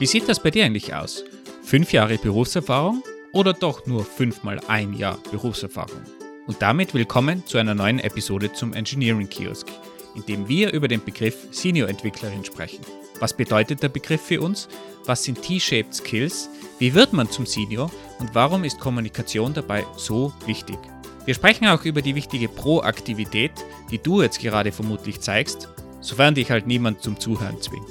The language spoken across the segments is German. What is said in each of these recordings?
Wie sieht das bei dir eigentlich aus? Fünf Jahre Berufserfahrung oder doch nur fünfmal ein Jahr Berufserfahrung? Und damit willkommen zu einer neuen Episode zum Engineering Kiosk, in dem wir über den Begriff Senior-Entwicklerin sprechen. Was bedeutet der Begriff für uns? Was sind T-Shaped Skills? Wie wird man zum Senior? Und warum ist Kommunikation dabei so wichtig? Wir sprechen auch über die wichtige Proaktivität, die du jetzt gerade vermutlich zeigst, sofern dich halt niemand zum Zuhören zwingt.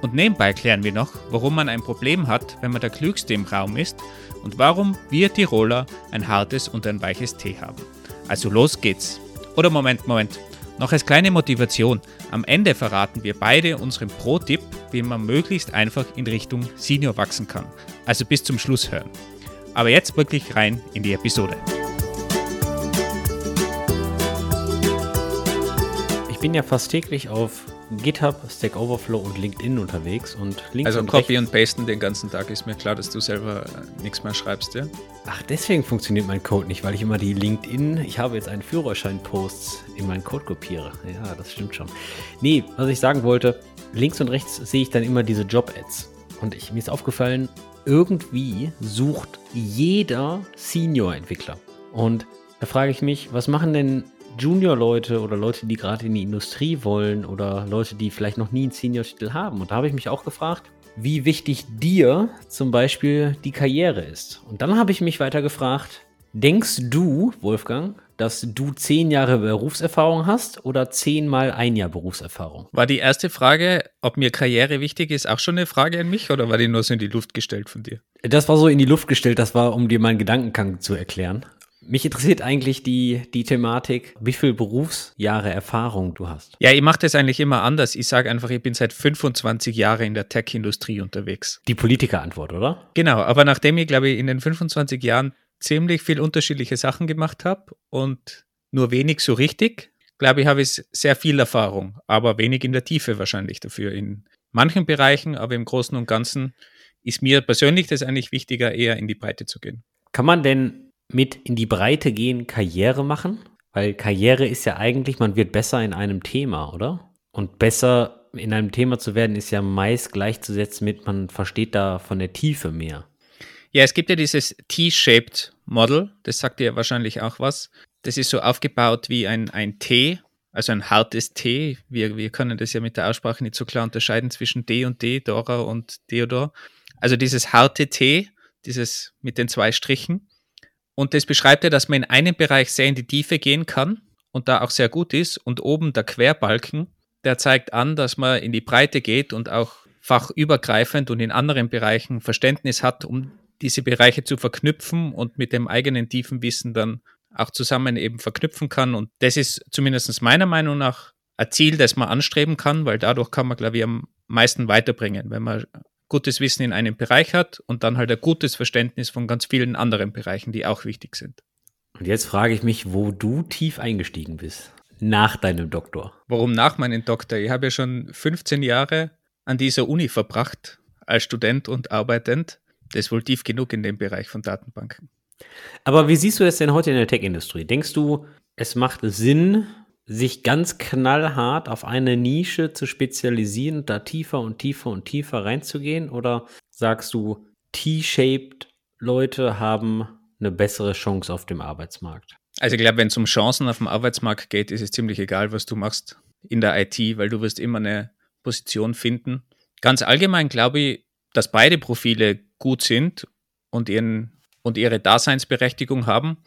Und nebenbei klären wir noch, warum man ein Problem hat, wenn man der Klügste im Raum ist und warum wir Tiroler ein hartes und ein weiches Tee haben. Also los geht's. Oder Moment, Moment. Noch als kleine Motivation. Am Ende verraten wir beide unseren Pro-Tipp, wie man möglichst einfach in Richtung Senior wachsen kann. Also bis zum Schluss hören. Aber jetzt wirklich rein in die Episode. Ich bin ja fast täglich auf GitHub, Stack Overflow und LinkedIn unterwegs und links Also und Copy rechts, und Pasten den ganzen Tag ist mir klar, dass du selber äh, nichts mehr schreibst, ja? Ach, deswegen funktioniert mein Code nicht, weil ich immer die LinkedIn, ich habe jetzt einen Führerschein-Posts in meinen Code kopiere. Ja, das stimmt schon. Nee, was ich sagen wollte, links und rechts sehe ich dann immer diese Job-Ads. Und ich, mir ist aufgefallen, irgendwie sucht jeder Senior-Entwickler. Und da frage ich mich, was machen denn Junior-Leute oder Leute, die gerade in die Industrie wollen oder Leute, die vielleicht noch nie einen Senior-Titel haben? Und da habe ich mich auch gefragt, wie wichtig dir zum Beispiel die Karriere ist. Und dann habe ich mich weiter gefragt, denkst du, Wolfgang, dass du zehn Jahre Berufserfahrung hast oder zehnmal ein Jahr Berufserfahrung? War die erste Frage, ob mir Karriere wichtig ist, auch schon eine Frage an mich oder war die nur so in die Luft gestellt von dir? Das war so in die Luft gestellt, das war, um dir meinen Gedankengang zu erklären. Mich interessiert eigentlich die, die Thematik, wie viel Berufsjahre Erfahrung du hast. Ja, ich mache das eigentlich immer anders. Ich sage einfach, ich bin seit 25 Jahren in der Tech-Industrie unterwegs. Die Politikerantwort, oder? Genau, aber nachdem ich, glaube ich, in den 25 Jahren ziemlich viel unterschiedliche Sachen gemacht habe und nur wenig so richtig, glaube ich, habe ich sehr viel Erfahrung, aber wenig in der Tiefe wahrscheinlich dafür. In manchen Bereichen, aber im Großen und Ganzen ist mir persönlich das eigentlich wichtiger, eher in die Breite zu gehen. Kann man denn mit in die Breite gehen Karriere machen? Weil Karriere ist ja eigentlich, man wird besser in einem Thema, oder? Und besser in einem Thema zu werden, ist ja meist gleichzusetzen mit, man versteht da von der Tiefe mehr. Ja, es gibt ja dieses T-Shaped Model, das sagt dir wahrscheinlich auch was. Das ist so aufgebaut wie ein, ein T, also ein hartes T. Wir, wir können das ja mit der Aussprache nicht so klar unterscheiden zwischen D und D, Dora und Theodor. Also dieses harte T, dieses mit den zwei Strichen. Und das beschreibt ja, dass man in einem Bereich sehr in die Tiefe gehen kann und da auch sehr gut ist. Und oben der Querbalken, der zeigt an, dass man in die Breite geht und auch fachübergreifend und in anderen Bereichen Verständnis hat, um diese Bereiche zu verknüpfen und mit dem eigenen tiefen Wissen dann auch zusammen eben verknüpfen kann. Und das ist zumindest meiner Meinung nach ein Ziel, das man anstreben kann, weil dadurch kann man, glaube ich, am meisten weiterbringen, wenn man gutes Wissen in einem Bereich hat und dann halt ein gutes Verständnis von ganz vielen anderen Bereichen, die auch wichtig sind. Und jetzt frage ich mich, wo du tief eingestiegen bist. Nach deinem Doktor. Warum nach meinem Doktor? Ich habe ja schon 15 Jahre an dieser Uni verbracht, als Student und arbeitend. Das ist wohl tief genug in dem Bereich von Datenbanken. Aber wie siehst du das denn heute in der Tech-Industrie? Denkst du, es macht Sinn, sich ganz knallhart auf eine Nische zu spezialisieren, da tiefer und tiefer und tiefer reinzugehen? Oder sagst du, T-shaped Leute haben eine bessere Chance auf dem Arbeitsmarkt? Also ich glaube, wenn es um Chancen auf dem Arbeitsmarkt geht, ist es ziemlich egal, was du machst in der IT, weil du wirst immer eine Position finden. Ganz allgemein glaube ich, dass beide Profile gut sind und, ihren, und ihre Daseinsberechtigung haben,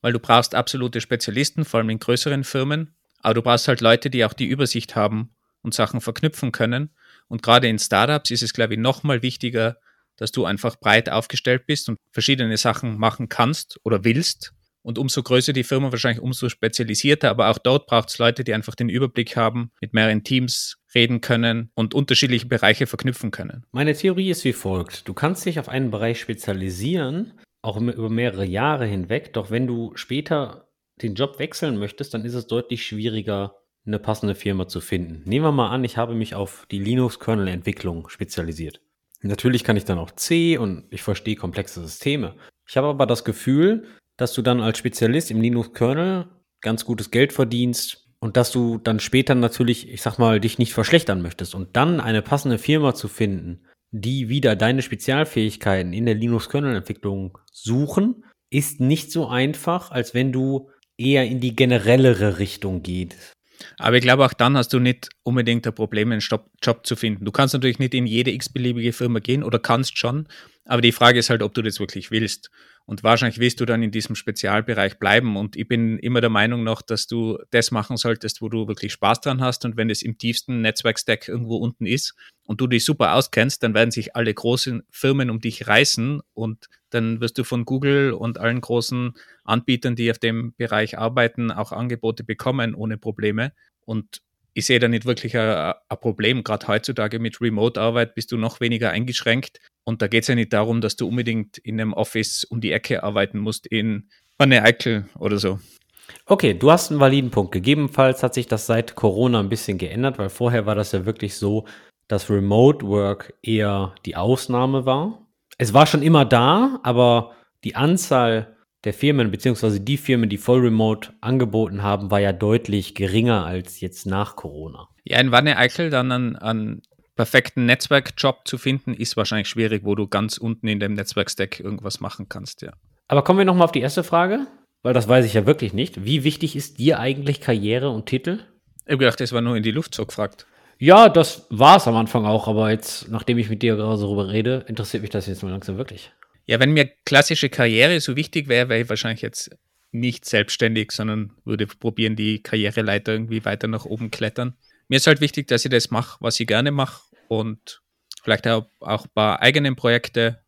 weil du brauchst absolute Spezialisten, vor allem in größeren Firmen, aber du brauchst halt Leute, die auch die Übersicht haben und Sachen verknüpfen können. Und gerade in Startups ist es, glaube ich, nochmal wichtiger, dass du einfach breit aufgestellt bist und verschiedene Sachen machen kannst oder willst. Und umso größer die Firma, wahrscheinlich umso spezialisierter. Aber auch dort braucht es Leute, die einfach den Überblick haben, mit mehreren Teams reden können und unterschiedliche Bereiche verknüpfen können. Meine Theorie ist wie folgt. Du kannst dich auf einen Bereich spezialisieren, auch über mehrere Jahre hinweg. Doch wenn du später den Job wechseln möchtest, dann ist es deutlich schwieriger, eine passende Firma zu finden. Nehmen wir mal an, ich habe mich auf die Linux-Kernel-Entwicklung spezialisiert. Natürlich kann ich dann auch C und ich verstehe komplexe Systeme. Ich habe aber das Gefühl, dass du dann als Spezialist im Linux-Kernel ganz gutes Geld verdienst und dass du dann später natürlich, ich sag mal, dich nicht verschlechtern möchtest. Und dann eine passende Firma zu finden, die wieder deine Spezialfähigkeiten in der Linux-Kernel-Entwicklung suchen, ist nicht so einfach, als wenn du eher in die generellere Richtung gehst. Aber ich glaube, auch dann hast du nicht unbedingt ein Problem, einen Job zu finden. Du kannst natürlich nicht in jede x-beliebige Firma gehen oder kannst schon, aber die Frage ist halt, ob du das wirklich willst. Und wahrscheinlich willst du dann in diesem Spezialbereich bleiben. Und ich bin immer der Meinung noch, dass du das machen solltest, wo du wirklich Spaß dran hast. Und wenn es im tiefsten Netzwerkstack irgendwo unten ist und du dich super auskennst, dann werden sich alle großen Firmen um dich reißen und dann wirst du von Google und allen großen Anbietern, die auf dem Bereich arbeiten, auch Angebote bekommen ohne Probleme. Und ich sehe da nicht wirklich ein, Problem. Gerade heutzutage mit Remote-Arbeit bist du noch weniger eingeschränkt. Und da geht es ja nicht darum, dass du unbedingt in einem Office um die Ecke arbeiten musst in Wanne Eickel oder so. Okay, du hast einen validen Punkt. Gegebenenfalls hat sich das seit Corona ein bisschen geändert, weil vorher war das ja wirklich so, dass Remote Work eher die Ausnahme war. Es war schon immer da, aber die Anzahl der Firmen, beziehungsweise die Firmen, die voll remote angeboten haben, war ja deutlich geringer als jetzt nach Corona. Ja, in Wanne Eickel dann an, an perfekten Netzwerkjob zu finden, ist wahrscheinlich schwierig, wo du ganz unten in dem Netzwerkstack irgendwas machen kannst, ja. Aber kommen wir nochmal auf die erste Frage, weil das weiß ich ja wirklich nicht. Wie wichtig ist dir eigentlich Karriere und Titel? Ich habe gedacht, das war nur in die Luft so gefragt. Ja, das war es am Anfang auch, aber jetzt, nachdem ich mit dir gerade darüber rede, interessiert mich das jetzt mal langsam wirklich. Ja, wenn mir klassische Karriere so wichtig wäre, wäre ich wahrscheinlich jetzt nicht selbstständig, sondern würde probieren, die Karriereleiter irgendwie weiter nach oben klettern. Mir ist halt wichtig, dass ich das mache, was ich gerne mache und vielleicht auch, ein paar eigenen Projekte.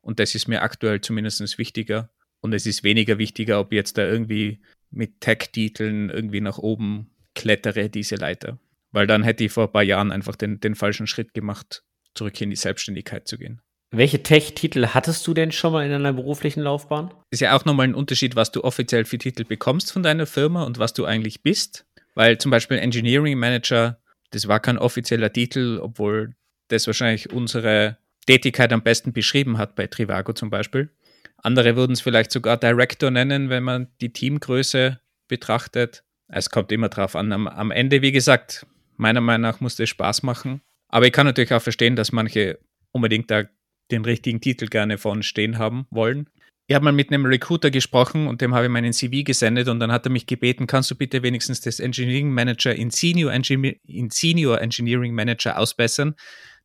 Und das ist mir aktuell zumindest wichtiger. Und es ist weniger wichtiger, ob ich jetzt da irgendwie mit Tech-Titeln irgendwie nach oben klettere, diese Leiter. Weil dann hätte ich vor ein paar Jahren einfach den, den falschen Schritt gemacht, zurück in die Selbstständigkeit zu gehen. Welche Tech-Titel hattest du denn schon mal in deiner beruflichen Laufbahn? Ist ja auch nochmal ein Unterschied, was du offiziell für Titel bekommst von deiner Firma und was du eigentlich bist. Weil zum Beispiel Engineering Manager das war kein offizieller Titel, obwohl das wahrscheinlich unsere Tätigkeit am besten beschrieben hat bei Trivago zum Beispiel. Andere würden es vielleicht sogar Director nennen, wenn man die Teamgröße betrachtet. Es kommt immer drauf an. Am, am Ende, wie gesagt, meiner Meinung nach muss das Spaß machen. Aber ich kann natürlich auch verstehen, dass manche unbedingt da den richtigen Titel gerne vorne stehen haben wollen ich habe mal mit einem Recruiter gesprochen und dem habe ich meinen CV gesendet und dann hat er mich gebeten, kannst du bitte wenigstens das Engineering Manager in Senior, Engineer, in Senior Engineering Manager ausbessern,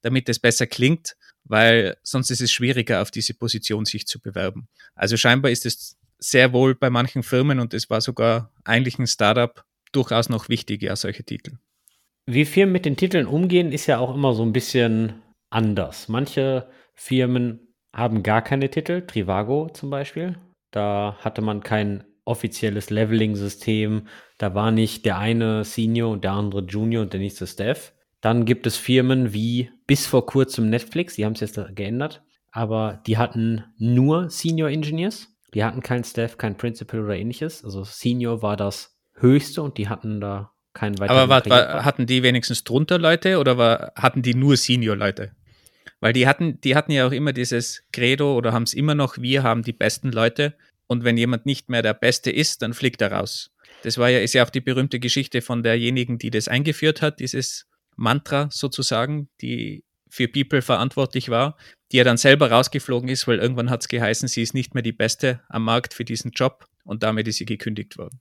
damit es besser klingt, weil sonst ist es schwieriger, auf diese Position sich zu bewerben. Also scheinbar ist es sehr wohl bei manchen Firmen und es war sogar eigentlich ein Startup durchaus noch wichtig, ja, solche Titel. Wie Firmen mit den Titeln umgehen, ist ja auch immer so ein bisschen anders. Manche Firmen haben gar keine Titel, Trivago zum Beispiel. Da hatte man kein offizielles Leveling-System. Da war nicht der eine Senior und der andere Junior und der nächste Staff. Dann gibt es Firmen wie bis vor kurzem Netflix, die haben es jetzt geändert, aber die hatten nur Senior Engineers. Die hatten kein Staff, kein Principal oder ähnliches. Also Senior war das höchste und die hatten da keinen weiteren. Aber war, war, hatten die wenigstens drunter Leute oder war, hatten die nur Senior Leute? Weil die hatten, die hatten ja auch immer dieses Credo oder haben es immer noch, wir haben die besten Leute und wenn jemand nicht mehr der Beste ist, dann fliegt er raus. Das war ja, ist ja auch die berühmte Geschichte von derjenigen, die das eingeführt hat, dieses Mantra sozusagen, die für People verantwortlich war, die ja dann selber rausgeflogen ist, weil irgendwann hat es geheißen, sie ist nicht mehr die Beste am Markt für diesen Job und damit ist sie gekündigt worden.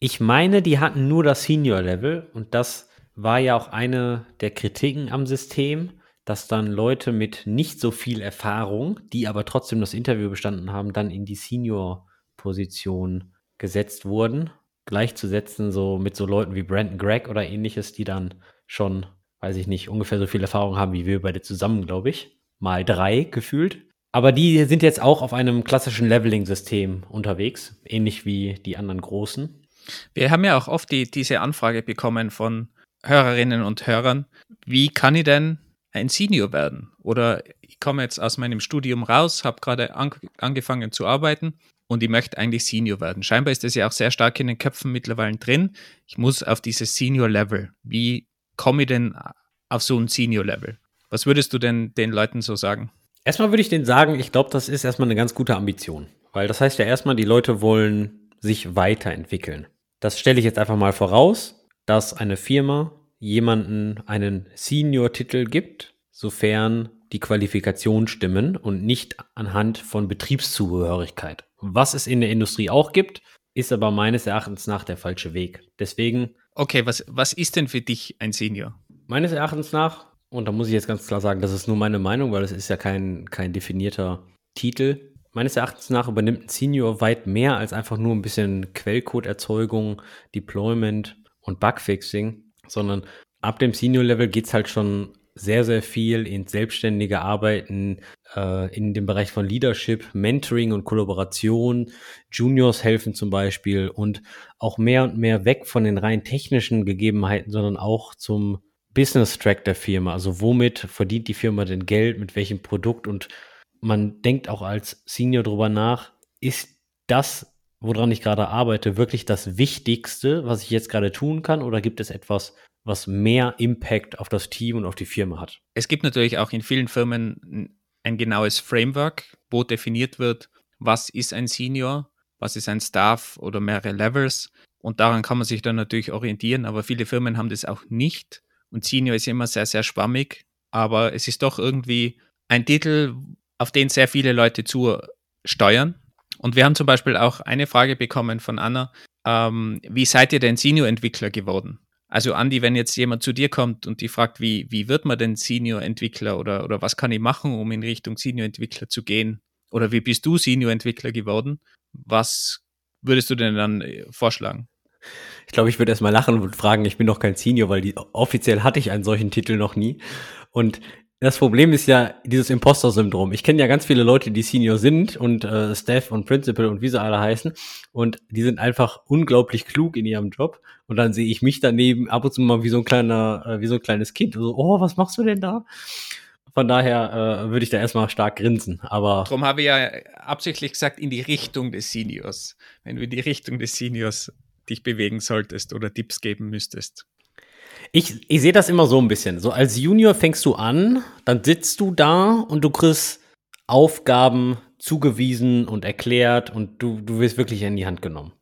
Ich meine, die hatten nur das Senior-Level und das war ja auch eine der Kritiken am System, dass dann Leute mit nicht so viel Erfahrung, die aber trotzdem das Interview bestanden haben, dann in die Senior-Position gesetzt wurden. Gleichzusetzen so mit so Leuten wie Brandon Gregg oder ähnliches, die dann schon, weiß ich nicht, ungefähr so viel Erfahrung haben wie wir beide zusammen, glaube ich. Mal drei gefühlt. Aber die sind jetzt auch auf einem klassischen Leveling-System unterwegs, ähnlich wie die anderen großen. Wir haben ja auch oft die, diese Anfrage bekommen von Hörerinnen und Hörern. Wie kann ich denn ein Senior werden. Oder ich komme jetzt aus meinem Studium raus, habe gerade an, angefangen zu arbeiten und ich möchte eigentlich Senior werden. Scheinbar ist das ja auch sehr stark in den Köpfen mittlerweile drin. Ich muss auf dieses Senior-Level. Wie komme ich denn auf so ein Senior-Level? Was würdest du denn den Leuten so sagen? Erstmal würde ich denen sagen, ich glaube, das ist erstmal eine ganz gute Ambition. Weil das heißt ja erstmal, die Leute wollen sich weiterentwickeln. Das stelle ich jetzt einfach mal voraus, dass eine Firma jemanden einen Senior-Titel gibt, sofern die Qualifikation stimmen und nicht anhand von Betriebszugehörigkeit. Was es in der Industrie auch gibt, ist aber meines Erachtens nach der falsche Weg. Deswegen. Okay, was, was ist denn für dich ein Senior? Meines Erachtens nach, und da muss ich jetzt ganz klar sagen, das ist nur meine Meinung, weil es ist ja kein, kein definierter Titel. Meines Erachtens nach übernimmt ein Senior weit mehr als einfach nur ein bisschen Quellcode-Erzeugung, Deployment und Bugfixing, sondern ab dem Senior-Level geht es halt schon sehr, sehr viel ins selbstständige Arbeiten, äh, in dem Bereich von Leadership, Mentoring und Kollaboration. Juniors helfen zum Beispiel und auch mehr und mehr weg von den rein technischen Gegebenheiten, sondern auch zum Business Track der Firma. Also womit verdient die Firma denn Geld, mit welchem Produkt und man denkt auch als Senior drüber nach, ist das, woran ich gerade arbeite, wirklich das Wichtigste, was ich jetzt gerade tun kann oder gibt es etwas, was mehr Impact auf das Team und auf die Firma hat. Es gibt natürlich auch in vielen Firmen ein genaues Framework, wo definiert wird, was ist ein Senior, was ist ein Staff oder mehrere Levels. Und daran kann man sich dann natürlich orientieren, aber viele Firmen haben das auch nicht. Und Senior ist immer sehr, sehr schwammig, aber es ist doch irgendwie ein Titel, auf den sehr viele Leute zusteuern. Und wir haben zum Beispiel auch eine Frage bekommen von Anna, ähm, wie seid ihr denn Senior-Entwickler geworden? Also Andi, wenn jetzt jemand zu dir kommt und die fragt, wie, wie wird man denn Senior-Entwickler oder, oder was kann ich machen, um in Richtung Senior-Entwickler zu gehen? Oder wie bist du Senior-Entwickler geworden? Was würdest du denn dann äh, vorschlagen? Ich glaube, ich würde erstmal lachen und fragen, ich bin doch kein Senior, weil die, offiziell hatte ich einen solchen Titel noch nie. Und das Problem ist ja dieses Imposter-Syndrom. Ich kenne ja ganz viele Leute, die Senior sind und äh, Staff und Principal und wie sie alle heißen. Und die sind einfach unglaublich klug in ihrem Job. Und dann sehe ich mich daneben ab und zu mal wie so ein kleiner, äh, wie so ein kleines Kind. So, oh, was machst du denn da? Von daher äh, würde ich da erstmal stark grinsen. Aber Darum habe ich ja absichtlich gesagt, in die Richtung des Seniors. Wenn du in die Richtung des Seniors dich bewegen solltest oder Tipps geben müsstest. Ich, ich sehe das immer so ein bisschen. So als Junior fängst du an, dann sitzt du da und du kriegst Aufgaben zugewiesen und erklärt und du, du wirst wirklich in die Hand genommen.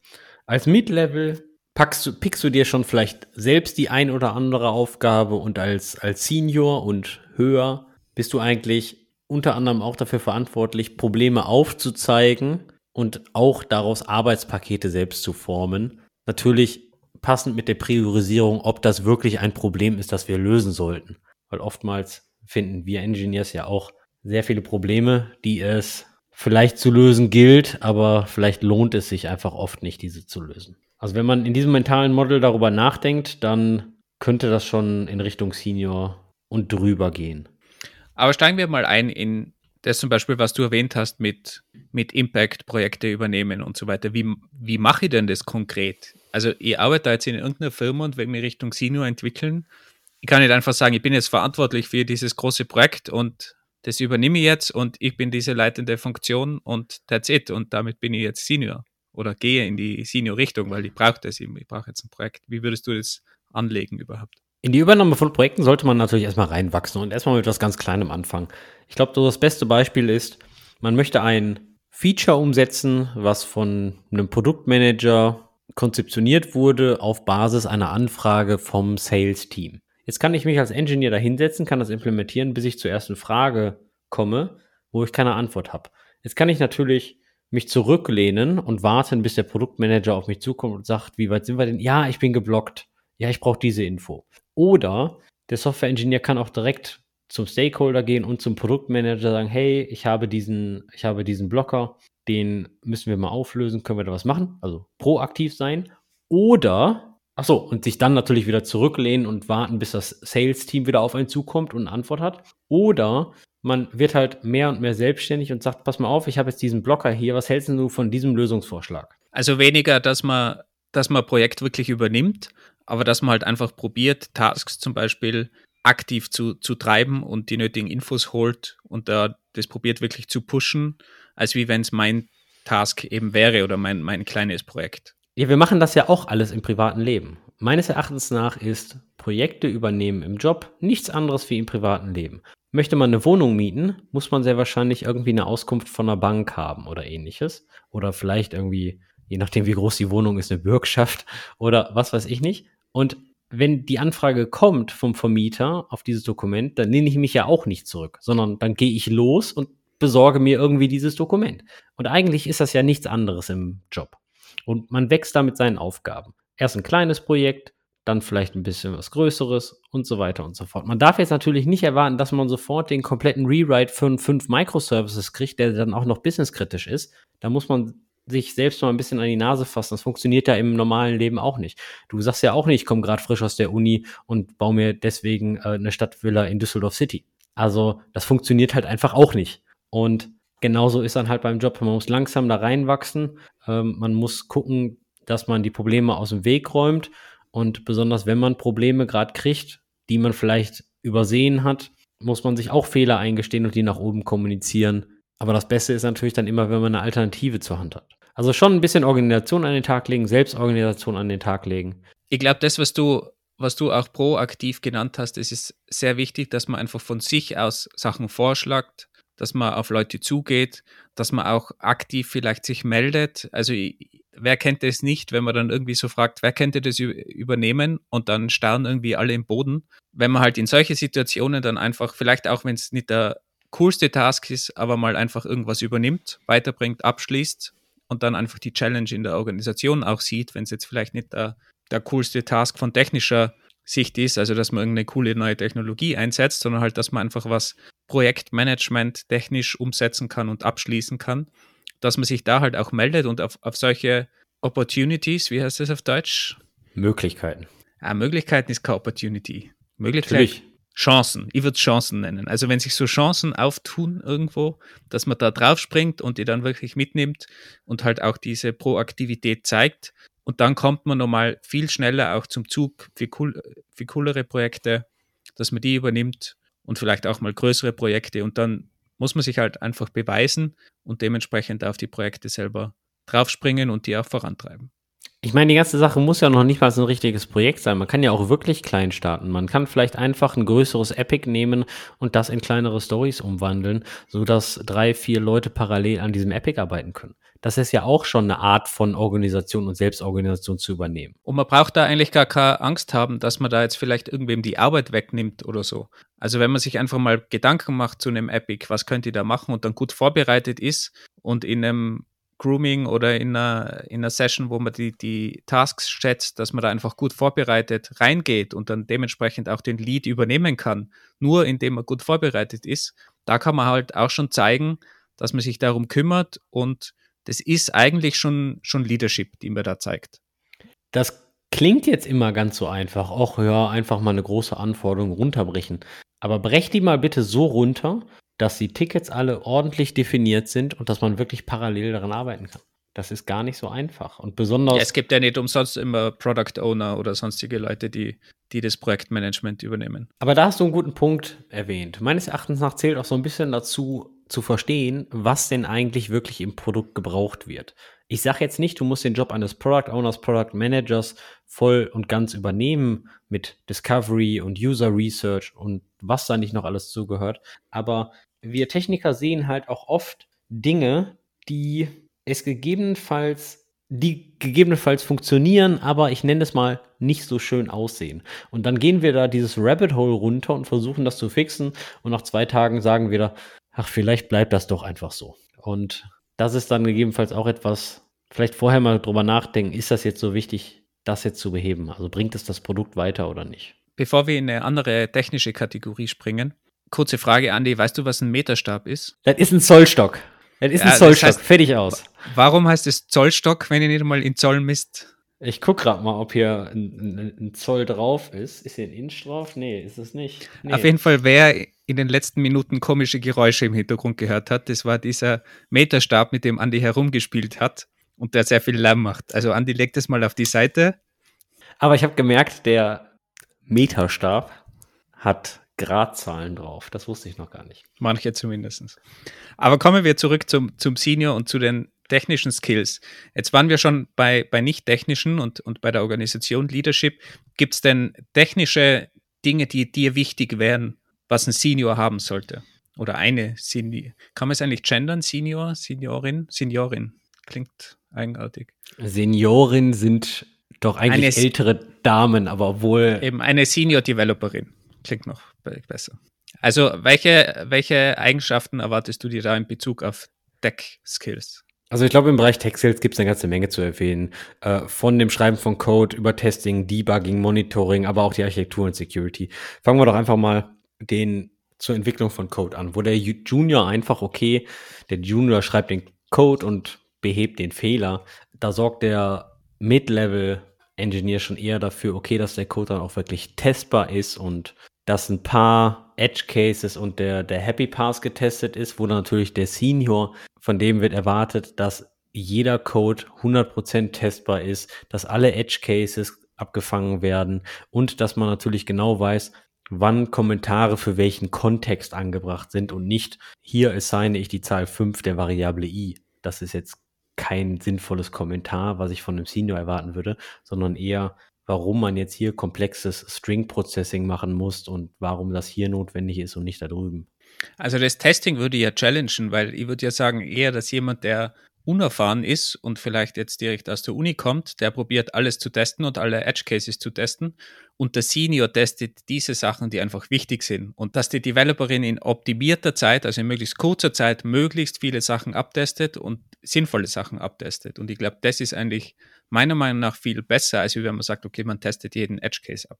Als Mid-Level packst du, pickst du dir schon vielleicht selbst die ein oder andere Aufgabe und als, als Senior und höher bist du eigentlich unter anderem auch dafür verantwortlich, Probleme aufzuzeigen und auch daraus Arbeitspakete selbst zu formen. Natürlich passend mit der Priorisierung, ob das wirklich ein Problem ist, das wir lösen sollten. Weil oftmals finden wir Engineers ja auch sehr viele Probleme, die es vielleicht zu lösen gilt, aber vielleicht lohnt es sich einfach oft nicht, diese zu lösen. Also wenn man in diesem mentalen Model darüber nachdenkt, dann könnte das schon in Richtung Senior und drüber gehen. Aber steigen wir mal ein in das zum Beispiel, was du erwähnt hast mit, mit Impact-Projekte übernehmen und so weiter. Wie, wie mache ich denn das konkret? Also ich arbeite jetzt in irgendeiner Firma und will mich Richtung Senior entwickeln. Ich kann nicht einfach sagen, ich bin jetzt verantwortlich für dieses große Projekt und das übernehme ich jetzt und ich bin diese leitende Funktion und that's it. Und damit bin ich jetzt Senior oder gehe in die Senior-Richtung, weil ich brauche das eben. Ich brauche jetzt ein Projekt. Wie würdest du das anlegen überhaupt? In die Übernahme von Projekten sollte man natürlich erstmal reinwachsen und erstmal mit etwas ganz Kleinem anfangen. Ich glaube, das beste Beispiel ist, man möchte ein Feature umsetzen, was von einem Produktmanager konzeptioniert wurde auf Basis einer Anfrage vom Sales-Team. Jetzt kann ich mich als Engineer da hinsetzen, kann das implementieren, bis ich zur ersten Frage komme, wo ich keine Antwort habe. Jetzt kann ich natürlich mich zurücklehnen und warten, bis der Produktmanager auf mich zukommt und sagt, wie weit sind wir denn? Ja, ich bin geblockt. Ja, ich brauche diese Info. Oder der Software-Engineer kann auch direkt zum Stakeholder gehen und zum Produktmanager sagen, hey, ich habe diesen, ich habe diesen Blocker, den müssen wir mal auflösen, können wir da was machen? Also proaktiv sein. Oder, ach so, und sich dann natürlich wieder zurücklehnen und warten, bis das Sales-Team wieder auf einen zukommt und eine Antwort hat. Oder man wird halt mehr und mehr selbstständig und sagt, pass mal auf, ich habe jetzt diesen Blocker hier, was hältst du von diesem Lösungsvorschlag? Also weniger, dass man, dass man Projekt wirklich übernimmt, aber dass man halt einfach probiert, Tasks zum Beispiel aktiv zu, zu treiben und die nötigen Infos holt und da das probiert wirklich zu pushen, als wie wenn es mein Task eben wäre oder mein, mein kleines Projekt. Ja, wir machen das ja auch alles im privaten Leben. Meines Erachtens nach ist Projekte übernehmen im Job nichts anderes wie im privaten Leben. Möchte man eine Wohnung mieten, muss man sehr wahrscheinlich irgendwie eine Auskunft von einer Bank haben oder ähnliches. Oder vielleicht irgendwie, je nachdem wie groß die Wohnung ist, eine Bürgschaft oder was weiß ich nicht. Und wenn die Anfrage kommt vom Vermieter auf dieses Dokument, dann lehne ich mich ja auch nicht zurück, sondern dann gehe ich los und besorge mir irgendwie dieses Dokument. Und eigentlich ist das ja nichts anderes im Job. Und man wächst da mit seinen Aufgaben. Erst ein kleines Projekt, dann vielleicht ein bisschen was Größeres und so weiter und so fort. Man darf jetzt natürlich nicht erwarten, dass man sofort den kompletten Rewrite von fünf Microservices kriegt, der dann auch noch businesskritisch ist. Da muss man sich selbst mal ein bisschen an die Nase fassen. Das funktioniert ja im normalen Leben auch nicht. Du sagst ja auch nicht, ich komme gerade frisch aus der Uni und baue mir deswegen äh, eine Stadtvilla in Düsseldorf City. Also das funktioniert halt einfach auch nicht. Und genauso ist dann halt beim Job. Man muss langsam da reinwachsen. Ähm, man muss gucken, dass man die Probleme aus dem Weg räumt. Und besonders wenn man Probleme gerade kriegt, die man vielleicht übersehen hat, muss man sich auch Fehler eingestehen und die nach oben kommunizieren. Aber das Beste ist natürlich dann immer, wenn man eine Alternative zur Hand hat. Also schon ein bisschen Organisation an den Tag legen, Selbstorganisation an den Tag legen. Ich glaube, das, was du, was du auch proaktiv genannt hast, es ist sehr wichtig, dass man einfach von sich aus Sachen vorschlägt, dass man auf Leute zugeht, dass man auch aktiv vielleicht sich meldet. Also wer kennt das nicht, wenn man dann irgendwie so fragt, wer könnte das übernehmen und dann starren irgendwie alle im Boden. Wenn man halt in solche Situationen dann einfach, vielleicht auch wenn es nicht der coolste Task ist, aber mal einfach irgendwas übernimmt, weiterbringt, abschließt und dann einfach die Challenge in der Organisation auch sieht, wenn es jetzt vielleicht nicht der, der coolste Task von technischer Sicht ist, also dass man irgendeine coole neue Technologie einsetzt, sondern halt, dass man einfach was Projektmanagement technisch umsetzen kann und abschließen kann, dass man sich da halt auch meldet und auf, auf solche Opportunities, wie heißt das auf Deutsch? Möglichkeiten. Ja, Möglichkeiten ist keine Opportunity. Möglichkeit, Chancen. Ich würde es Chancen nennen. Also wenn sich so Chancen auftun irgendwo, dass man da drauf springt und die dann wirklich mitnimmt und halt auch diese Proaktivität zeigt. Und dann kommt man nochmal viel schneller auch zum Zug für, cool, für coolere Projekte, dass man die übernimmt und vielleicht auch mal größere Projekte. Und dann muss man sich halt einfach beweisen und dementsprechend auf die Projekte selber draufspringen und die auch vorantreiben. Ich meine, die ganze Sache muss ja noch nicht mal so ein richtiges Projekt sein. Man kann ja auch wirklich klein starten. Man kann vielleicht einfach ein größeres Epic nehmen und das in kleinere Stories umwandeln, sodass drei, vier Leute parallel an diesem Epic arbeiten können. Das ist ja auch schon eine Art von Organisation und Selbstorganisation zu übernehmen. Und man braucht da eigentlich gar keine Angst haben, dass man da jetzt vielleicht irgendwem die Arbeit wegnimmt oder so. Also wenn man sich einfach mal Gedanken macht zu einem Epic, was könnt ihr da machen und dann gut vorbereitet ist und in einem Grooming oder in einer, in einer Session, wo man die, die Tasks schätzt, dass man da einfach gut vorbereitet reingeht und dann dementsprechend auch den Lead übernehmen kann, nur indem man gut vorbereitet ist, da kann man halt auch schon zeigen, dass man sich darum kümmert und das ist eigentlich schon, schon Leadership, die man da zeigt. Das klingt jetzt immer ganz so einfach. Auch ja, einfach mal eine große Anforderung runterbrechen. Aber brech die mal bitte so runter, dass die Tickets alle ordentlich definiert sind und dass man wirklich parallel daran arbeiten kann. Das ist gar nicht so einfach. Und besonders. Ja, es gibt ja nicht umsonst immer Product Owner oder sonstige Leute, die, die das Projektmanagement übernehmen. Aber da hast du einen guten Punkt erwähnt. Meines Erachtens nach zählt auch so ein bisschen dazu, zu verstehen, was denn eigentlich wirklich im Produkt gebraucht wird. Ich sage jetzt nicht, du musst den Job eines Product Owners, Product Managers voll und ganz übernehmen mit Discovery und User Research und was da nicht noch alles zugehört. Aber wir Techniker sehen halt auch oft Dinge, die es gegebenenfalls die gegebenenfalls funktionieren, aber ich nenne es mal nicht so schön aussehen. Und dann gehen wir da dieses Rabbit Hole runter und versuchen das zu fixen und nach zwei Tagen sagen wir da, ach, vielleicht bleibt das doch einfach so. Und das ist dann gegebenenfalls auch etwas, vielleicht vorher mal drüber nachdenken, ist das jetzt so wichtig, das jetzt zu beheben? Also bringt es das Produkt weiter oder nicht? Bevor wir in eine andere technische Kategorie springen, kurze Frage, Andi, weißt du, was ein Meterstab ist? Das ist ein Zollstock. Das ist ja, ein Zollstock. Das heißt, Fertig aus. Warum heißt es Zollstock, wenn ihr nicht mal in Zoll misst? Ich gucke gerade mal, ob hier ein, ein, Zoll drauf ist. Ist hier ein Inch drauf? Nee, ist es nicht. Nee. Auf jeden Fall, wer in den letzten Minuten komische Geräusche im Hintergrund gehört hat, das war dieser Meterstab, mit dem Andi herumgespielt hat und der sehr viel Lärm macht. Also Andi legt es mal auf die Seite. Aber ich habe gemerkt, der Meterstab hat Gradzahlen drauf. Das wusste ich noch gar nicht. Manche zumindest. Aber kommen wir zurück zum, zum Senior und zu den technischen Skills. Jetzt waren wir schon bei, bei nicht-technischen und, und bei der Organisation Leadership. Gibt es denn technische Dinge, die dir wichtig wären, was ein Senior haben sollte? Oder eine Senior. Kann man es eigentlich gendern? Senior, Seniorin, Seniorin? Klingt eigenartig. Seniorin sind Doch eigentlich eine, ältere Damen, aber obwohl. Eben eine Senior Developerin. Klingt noch besser. Also, welche, welche Eigenschaften erwartest du dir da in Bezug auf Tech Skills? Also ich glaube, im Bereich Tech Sales gibt es eine ganze Menge zu erwähnen. Äh, von dem Schreiben von Code über Testing, Debugging, Monitoring, aber auch die Architektur und Security. Fangen wir doch einfach mal den zur Entwicklung von Code an, wo der Junior einfach, okay, der Junior schreibt den Code und behebt den Fehler. Da sorgt der Mid-Level Engineer schon eher dafür, okay, dass der Code dann auch wirklich testbar ist und dass ein paar Edge Cases und der, der Happy Pass getestet ist, wo natürlich der Senior, von dem wird erwartet, dass jeder Code 100% testbar ist, dass alle Edge Cases abgefangen werden und dass man natürlich genau weiß, wann Kommentare für welchen Kontext angebracht sind und nicht hier assigne ich die Zahl 5 der Variable i. Das ist jetzt kein sinnvolles Kommentar, was ich von einem Senior erwarten würde, sondern eher, warum man jetzt hier komplexes String Processing machen muss und warum das hier notwendig ist und nicht da drüben. Also das Testing würde ja challengen, weil ich würde ja sagen, eher, dass jemand, der unerfahren ist und vielleicht jetzt direkt aus der Uni kommt, der probiert alles zu testen und alle Edge Cases zu testen und der Senior testet diese Sachen, die einfach wichtig sind und dass die Developerin in optimierter Zeit, also in möglichst kurzer Zeit, möglichst viele Sachen abtestet und sinnvolle Sachen abtestet. Und ich glaube, das ist eigentlich meiner Meinung nach viel besser, als wenn man sagt, okay, man testet jeden Edge Case ab.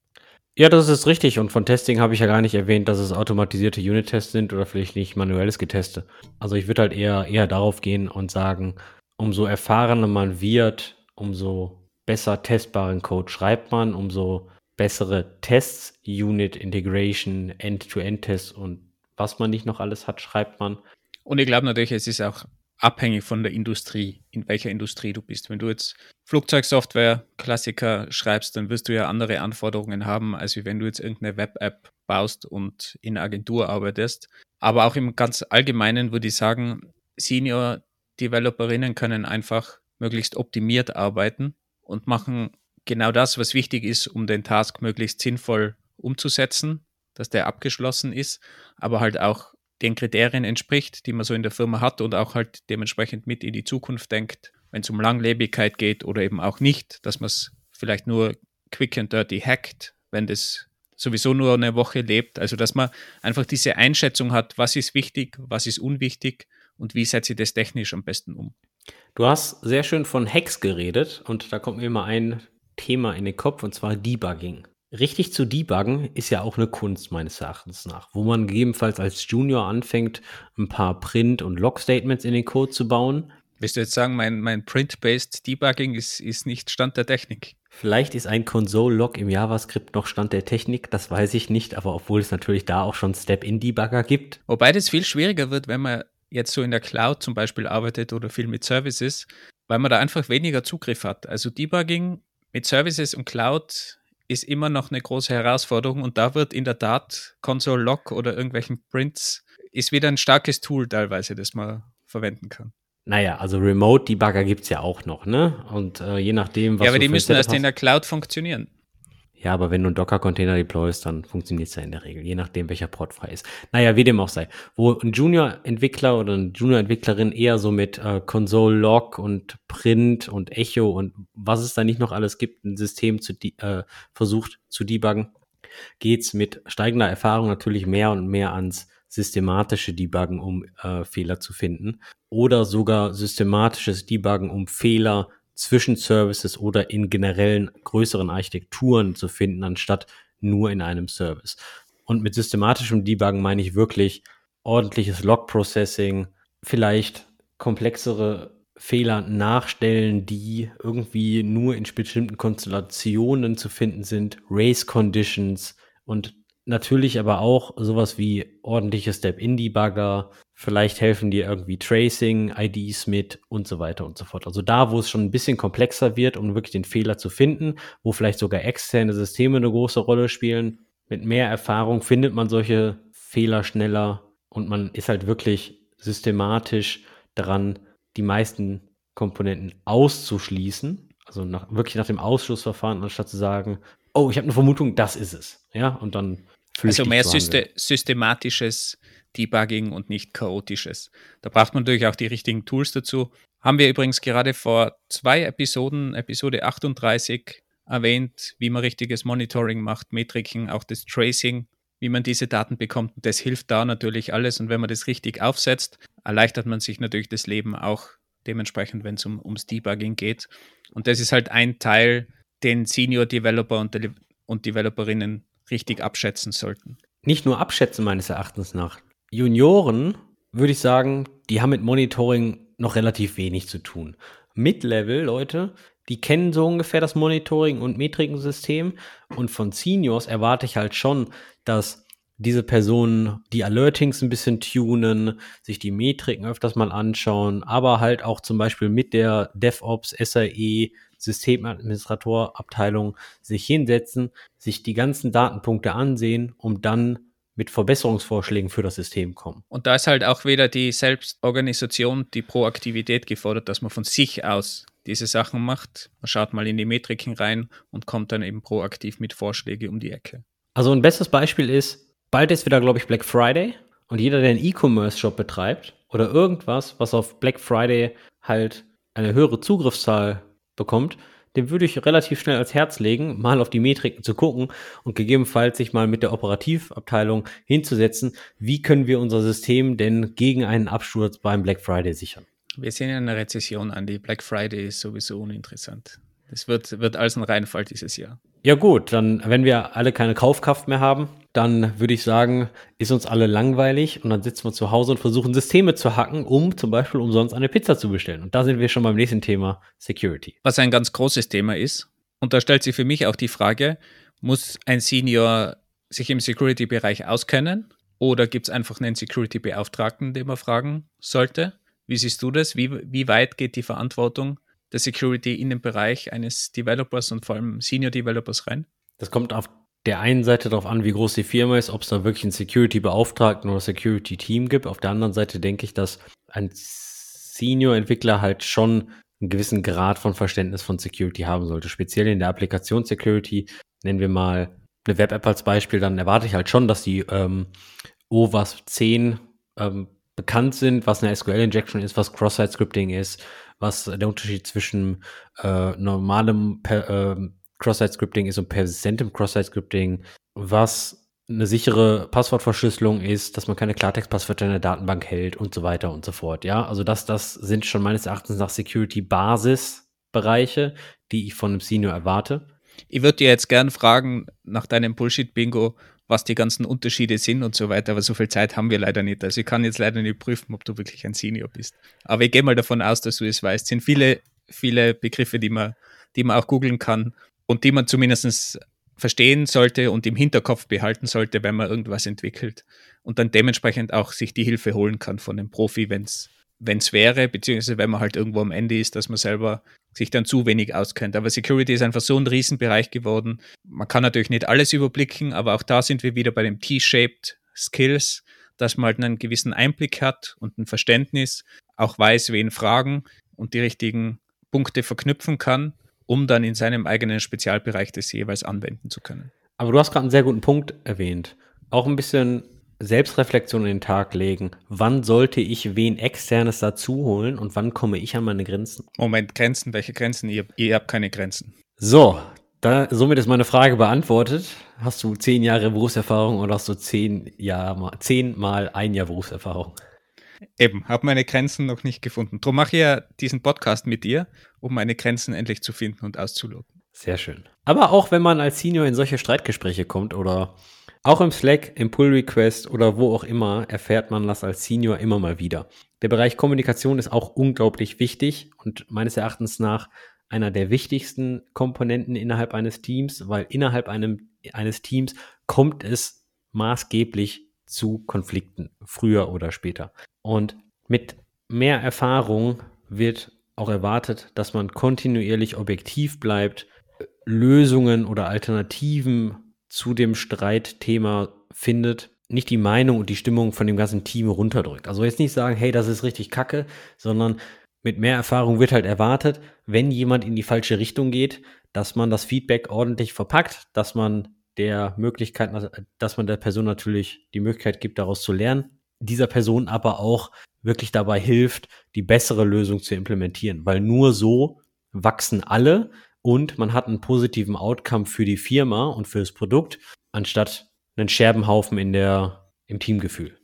Ja, das ist richtig. Und von Testing habe ich ja gar nicht erwähnt, dass es automatisierte Unit-Tests sind oder vielleicht nicht manuelles Geteste. Also ich würde halt eher, eher darauf gehen und sagen, umso erfahrener man wird, umso besser testbaren Code schreibt man, umso bessere Tests, Unit Integration, End-to-End-Tests und was man nicht noch alles hat, schreibt man. Und ich glaube natürlich, es ist auch abhängig von der Industrie, in welcher Industrie du bist. Wenn du jetzt Flugzeugsoftware, Klassiker schreibst, dann wirst du ja andere Anforderungen haben, als wenn du jetzt irgendeine Web-App baust und in Agentur arbeitest. Aber auch im ganz Allgemeinen würde ich sagen, Senior-Developerinnen können einfach möglichst optimiert arbeiten und machen genau das, was wichtig ist, um den Task möglichst sinnvoll umzusetzen, dass der abgeschlossen ist, aber halt auch den Kriterien entspricht, die man so in der Firma hat und auch halt dementsprechend mit in die Zukunft denkt, wenn es um Langlebigkeit geht oder eben auch nicht, dass man es vielleicht nur quick and dirty hackt, wenn das sowieso nur eine Woche lebt. Also dass man einfach diese Einschätzung hat, was ist wichtig, was ist unwichtig und wie setze ich das technisch am besten um. Du hast sehr schön von Hacks geredet und da kommt mir mal ein Thema in den Kopf und zwar Debugging. Richtig zu debuggen ist ja auch eine Kunst meines Erachtens nach, wo man gegebenenfalls als Junior anfängt, ein paar Print- und Log-Statements in den Code zu bauen. Willst du jetzt sagen, mein, mein Print-Based Debugging ist, ist nicht Stand der Technik? Vielleicht ist ein Console-Log im JavaScript noch Stand der Technik, das weiß ich nicht, aber obwohl es natürlich da auch schon Step-in-Debugger gibt. Wobei das viel schwieriger wird, wenn man jetzt so in der Cloud zum Beispiel arbeitet oder viel mit Services, weil man da einfach weniger Zugriff hat. Also Debugging mit Services und Cloud ist immer noch eine große Herausforderung und da wird in der Tat Console Log oder irgendwelchen Prints ist wieder ein starkes Tool teilweise, das man verwenden kann. Naja, also Remote-Debugger gibt es ja auch noch, ne? Und äh, je nachdem, was Ja, aber die müssen erst in der Cloud funktionieren. Ja, aber wenn du einen Docker-Container deployst, dann funktioniert es ja in der Regel, je nachdem, welcher Port frei ist. Naja, wie dem auch sei. Wo ein Junior-Entwickler oder eine Junior-Entwicklerin eher so mit äh, Console-Log und Print und Echo und was es da nicht noch alles gibt, ein System zu äh, versucht zu debuggen, geht's mit steigender Erfahrung natürlich mehr und mehr ans systematische Debuggen, um äh, Fehler zu finden. Oder sogar systematisches Debuggen, um Fehler zwischen Services oder in generellen größeren Architekturen zu finden, anstatt nur in einem Service. Und mit systematischem Debuggen meine ich wirklich ordentliches Log-Processing, vielleicht komplexere Fehler nachstellen, die irgendwie nur in bestimmten Konstellationen zu finden sind, Race Conditions und natürlich aber auch sowas wie ordentliche Step-in-Debugger, vielleicht helfen dir irgendwie Tracing-IDs mit und so weiter und so fort. Also da, wo es schon ein bisschen komplexer wird, um wirklich den Fehler zu finden, wo vielleicht sogar externe Systeme eine große Rolle spielen, mit mehr Erfahrung findet man solche Fehler schneller und man ist halt wirklich systematisch dran, die meisten Komponenten auszuschließen, also nach, wirklich nach dem Ausschlussverfahren, anstatt zu sagen, oh, ich habe eine Vermutung, das ist es. Ja, und dann also mehr Syste systematisches Debugging und nicht chaotisches. Da braucht man natürlich auch die richtigen Tools dazu. Haben wir übrigens gerade vor zwei Episoden, Episode 38, erwähnt, wie man richtiges Monitoring macht, Metriken, auch das Tracing, wie man diese Daten bekommt. Das hilft da natürlich alles. Und wenn man das richtig aufsetzt, erleichtert man sich natürlich das Leben auch dementsprechend, wenn es um, ums Debugging geht. Und das ist halt ein Teil, den Senior Developer und, De und Developerinnen richtig abschätzen sollten. Nicht nur abschätzen meines Erachtens nach. Junioren, würde ich sagen, die haben mit Monitoring noch relativ wenig zu tun. Mid-Level-Leute, die kennen so ungefähr das Monitoring und Metrikensystem. Und von Seniors erwarte ich halt schon, dass diese Personen die Alertings ein bisschen tunen, sich die Metriken öfters mal anschauen, aber halt auch zum Beispiel mit der DevOps, SAE, Systemadministrator Abteilung sich hinsetzen, sich die ganzen Datenpunkte ansehen, um dann mit Verbesserungsvorschlägen für das System kommen. Und da ist halt auch wieder die Selbstorganisation, die Proaktivität gefordert, dass man von sich aus diese Sachen macht. Man schaut mal in die Metriken rein und kommt dann eben proaktiv mit Vorschlägen um die Ecke. Also ein bestes Beispiel ist, bald ist wieder, glaube ich, Black Friday und jeder, der einen E-Commerce-Shop betreibt oder irgendwas, was auf Black Friday halt eine höhere Zugriffszahl bekommt, dem würde ich relativ schnell als Herz legen, mal auf die Metriken zu gucken und gegebenenfalls sich mal mit der Operativabteilung hinzusetzen, wie können wir unser System denn gegen einen Absturz beim Black Friday sichern. Wir sehen ja eine Rezession an. Die Black Friday ist sowieso uninteressant. Das wird, wird alles ein Reinfall dieses Jahr. Ja gut, dann, wenn wir alle keine Kaufkraft mehr haben, dann würde ich sagen, ist uns alle langweilig und dann sitzen wir zu Hause und versuchen Systeme zu hacken, um zum Beispiel umsonst eine Pizza zu bestellen. Und da sind wir schon beim nächsten Thema Security. Was ein ganz großes Thema ist. Und da stellt sich für mich auch die Frage, muss ein Senior sich im Security-Bereich auskennen oder gibt es einfach einen Security-Beauftragten, den man fragen sollte? Wie siehst du das? Wie, wie weit geht die Verantwortung der Security in den Bereich eines Developers und vor allem Senior Developers rein? Das kommt auf der einen Seite darauf an, wie groß die Firma ist, ob es da wirklich einen Security-Beauftragten oder Security-Team gibt. Auf der anderen Seite denke ich, dass ein Senior-Entwickler halt schon einen gewissen Grad von Verständnis von Security haben sollte. Speziell in der Applikation-Security, nennen wir mal eine Web-App als Beispiel, dann erwarte ich halt schon, dass die ähm, OWASP 10 ähm, bekannt sind, was eine SQL-Injection ist, was Cross-Site-Scripting ist, was der Unterschied zwischen äh, normalem äh, Cross-Site-Scripting ist und persistentem Cross-Site-Scripting, was eine sichere Passwortverschlüsselung ist, dass man keine Klartext-Passwörter in der Datenbank hält und so weiter und so fort. Ja, also das, das sind schon meines Erachtens nach Security-Basis-Bereiche, die ich von einem Senior erwarte. Ich würde dir jetzt gern fragen nach deinem Bullshit-Bingo, was die ganzen Unterschiede sind und so weiter, aber so viel Zeit haben wir leider nicht. Also ich kann jetzt leider nicht prüfen, ob du wirklich ein Senior bist. Aber ich gehe mal davon aus, dass du es weißt. Es sind viele, viele Begriffe, die man, die man auch googeln kann und die man zumindest verstehen sollte und im Hinterkopf behalten sollte, wenn man irgendwas entwickelt und dann dementsprechend auch sich die Hilfe holen kann von einem Profi, wenn es wenn es wäre, beziehungsweise wenn man halt irgendwo am Ende ist, dass man selber sich dann zu wenig auskennt. Aber Security ist einfach so ein Riesenbereich geworden. Man kann natürlich nicht alles überblicken, aber auch da sind wir wieder bei dem T-shaped Skills, dass man halt einen gewissen Einblick hat und ein Verständnis, auch weiß, wen fragen und die richtigen Punkte verknüpfen kann um dann in seinem eigenen Spezialbereich das jeweils anwenden zu können. Aber du hast gerade einen sehr guten Punkt erwähnt. Auch ein bisschen Selbstreflexion in den Tag legen. Wann sollte ich wen externes dazu holen und wann komme ich an meine Grenzen? Moment, Grenzen, welche Grenzen? Ihr, ihr habt keine Grenzen. So, da, somit ist meine Frage beantwortet. Hast du zehn Jahre Berufserfahrung oder hast du zehn, Jahr, zehn mal ein Jahr Berufserfahrung? Eben, habe meine Grenzen noch nicht gefunden. Darum mache ich ja diesen Podcast mit dir, um meine Grenzen endlich zu finden und auszuloten. Sehr schön. Aber auch wenn man als Senior in solche Streitgespräche kommt oder auch im Slack, im Pull Request oder wo auch immer, erfährt man das als Senior immer mal wieder. Der Bereich Kommunikation ist auch unglaublich wichtig und meines Erachtens nach einer der wichtigsten Komponenten innerhalb eines Teams, weil innerhalb einem, eines Teams kommt es maßgeblich zu Konflikten, früher oder später. Und mit mehr Erfahrung wird auch erwartet, dass man kontinuierlich objektiv bleibt, Lösungen oder Alternativen zu dem Streitthema findet, nicht die Meinung und die Stimmung von dem ganzen Team runterdrückt. Also jetzt nicht sagen, hey, das ist richtig kacke, sondern mit mehr Erfahrung wird halt erwartet, wenn jemand in die falsche Richtung geht, dass man das Feedback ordentlich verpackt, dass man der Möglichkeit, dass man der Person natürlich die Möglichkeit gibt, daraus zu lernen, dieser Person aber auch wirklich dabei hilft, die bessere Lösung zu implementieren, weil nur so wachsen alle und man hat einen positiven Outcome für die Firma und für das Produkt, anstatt einen Scherbenhaufen in der, im Teamgefühl.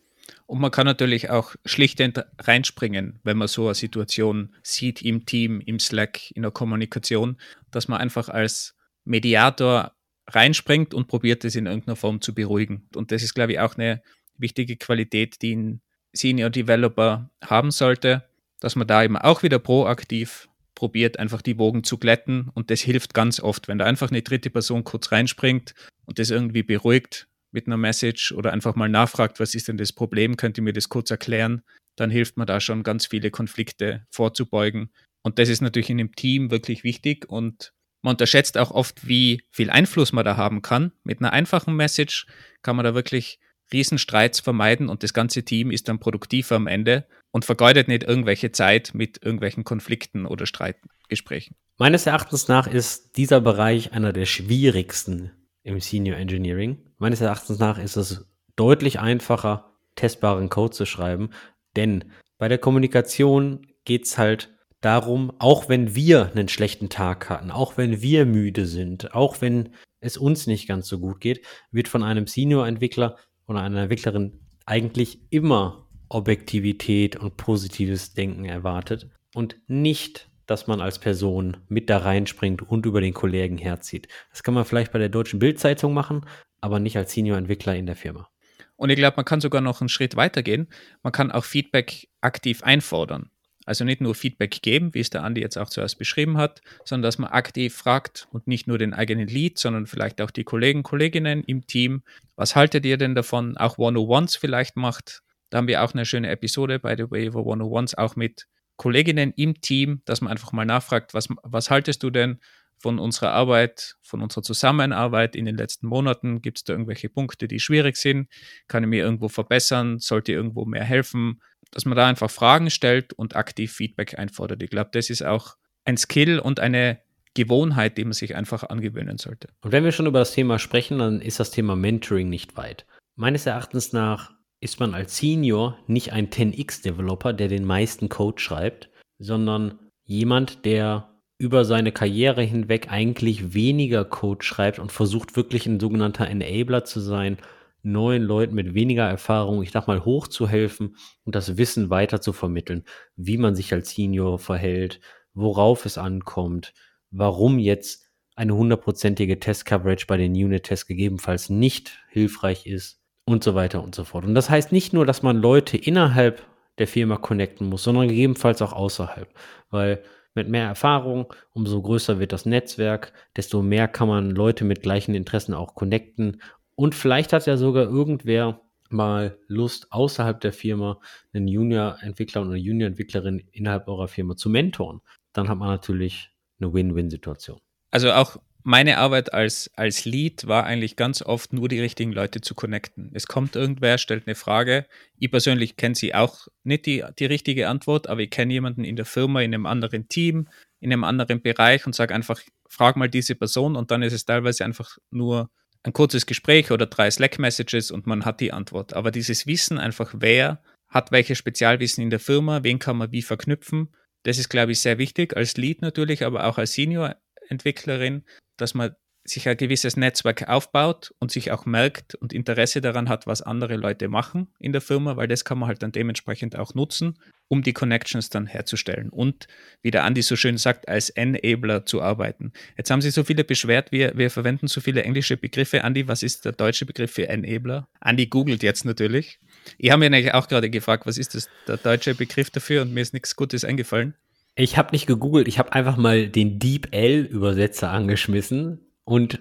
Und man kann natürlich auch schlichtend reinspringen, wenn man so eine Situation sieht im Team, im Slack, in der Kommunikation, dass man einfach als Mediator reinspringt und probiert es in irgendeiner Form zu beruhigen. Und das ist, glaube ich, auch eine wichtige Qualität, die ein Senior Developer haben sollte, dass man da eben auch wieder proaktiv probiert, einfach die Wogen zu glätten. Und das hilft ganz oft, wenn da einfach eine dritte Person kurz reinspringt und das irgendwie beruhigt mit einer Message oder einfach mal nachfragt, was ist denn das Problem, könnt ihr mir das kurz erklären, dann hilft man da schon ganz viele Konflikte vorzubeugen. Und das ist natürlich in einem Team wirklich wichtig und man unterschätzt auch oft, wie viel Einfluss man da haben kann. Mit einer einfachen Message kann man da wirklich Riesenstreits vermeiden und das ganze Team ist dann produktiver am Ende und vergeudet nicht irgendwelche Zeit mit irgendwelchen Konflikten oder Streitgesprächen. Meines Erachtens nach ist dieser Bereich einer der schwierigsten im Senior Engineering. Meines Erachtens nach ist es deutlich einfacher, testbaren Code zu schreiben, denn bei der Kommunikation geht es halt darum, auch wenn wir einen schlechten Tag hatten, auch wenn wir müde sind, auch wenn es uns nicht ganz so gut geht, wird von einem Senior-Entwickler oder einer Entwicklerin eigentlich immer Objektivität und positives Denken erwartet und nicht, dass man als Person mit da reinspringt und über den Kollegen herzieht. Das kann man vielleicht bei der Deutschen Bildzeitung machen, aber nicht als Senior-Entwickler in der Firma. Und ich glaube, man kann sogar noch einen Schritt weiter gehen. Man kann auch Feedback aktiv einfordern. Also nicht nur Feedback geben, wie es der Andi jetzt auch zuerst beschrieben hat, sondern dass man aktiv fragt und nicht nur den eigenen Lead, sondern vielleicht auch die Kollegen, Kolleginnen im Team. Was haltet ihr denn davon? Auch One-on-Ones vielleicht macht. Da haben wir auch eine schöne Episode, by the way, wo One-on-Ones auch mit Kolleginnen im Team, dass man einfach mal nachfragt, was, was haltest du denn von unserer Arbeit, von unserer Zusammenarbeit in den letzten Monaten? Gibt es da irgendwelche Punkte, die schwierig sind? Kann ich mir irgendwo verbessern? Sollte irgendwo mehr helfen? Dass man da einfach Fragen stellt und aktiv Feedback einfordert. Ich glaube, das ist auch ein Skill und eine Gewohnheit, die man sich einfach angewöhnen sollte. Und wenn wir schon über das Thema sprechen, dann ist das Thema Mentoring nicht weit. Meines Erachtens nach ist man als Senior nicht ein 10x-Developer, der den meisten Code schreibt, sondern jemand, der über seine Karriere hinweg eigentlich weniger Code schreibt und versucht wirklich ein sogenannter Enabler zu sein neuen Leuten mit weniger Erfahrung, ich sag mal, hochzuhelfen und das Wissen weiter zu vermitteln, wie man sich als Senior verhält, worauf es ankommt, warum jetzt eine hundertprozentige Test-Coverage bei den Unit-Tests gegebenenfalls nicht hilfreich ist und so weiter und so fort. Und das heißt nicht nur, dass man Leute innerhalb der Firma connecten muss, sondern gegebenenfalls auch außerhalb, weil mit mehr Erfahrung, umso größer wird das Netzwerk, desto mehr kann man Leute mit gleichen Interessen auch connecten und vielleicht hat ja sogar irgendwer mal Lust, außerhalb der Firma einen Junior-Entwickler oder Junior-Entwicklerin innerhalb eurer Firma zu mentoren. Dann hat man natürlich eine Win-Win-Situation. Also auch meine Arbeit als, als Lead war eigentlich ganz oft nur die richtigen Leute zu connecten. Es kommt irgendwer, stellt eine Frage. Ich persönlich kenne sie auch nicht die, die richtige Antwort, aber ich kenne jemanden in der Firma, in einem anderen Team, in einem anderen Bereich und sage einfach, frag mal diese Person und dann ist es teilweise einfach nur ein kurzes Gespräch oder drei Slack-Messages und man hat die Antwort. Aber dieses Wissen einfach, wer hat welches Spezialwissen in der Firma, wen kann man wie verknüpfen, das ist, glaube ich, sehr wichtig als Lead natürlich, aber auch als Senior-Entwicklerin, dass man sich ein gewisses Netzwerk aufbaut und sich auch merkt und Interesse daran hat, was andere Leute machen in der Firma, weil das kann man halt dann dementsprechend auch nutzen, um die Connections dann herzustellen und, wie der Andi so schön sagt, als Enabler zu arbeiten. Jetzt haben sich so viele beschwert, wir, wir verwenden so viele englische Begriffe. Andi, was ist der deutsche Begriff für Enabler? Andi googelt jetzt natürlich. Ich habe mir eigentlich auch gerade gefragt, was ist das, der deutsche Begriff dafür und mir ist nichts Gutes eingefallen. Ich habe nicht gegoogelt, ich habe einfach mal den DeepL-Übersetzer angeschmissen und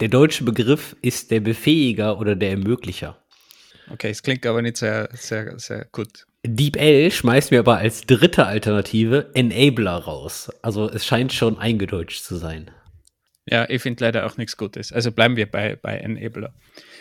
der deutsche Begriff ist der Befähiger oder der Ermöglicher. Okay, es klingt aber nicht sehr, sehr, sehr gut. DeepL schmeißt mir aber als dritte Alternative Enabler raus. Also es scheint schon eingedeutscht zu sein. Ja, ich finde leider auch nichts Gutes. Also bleiben wir bei, bei Enabler.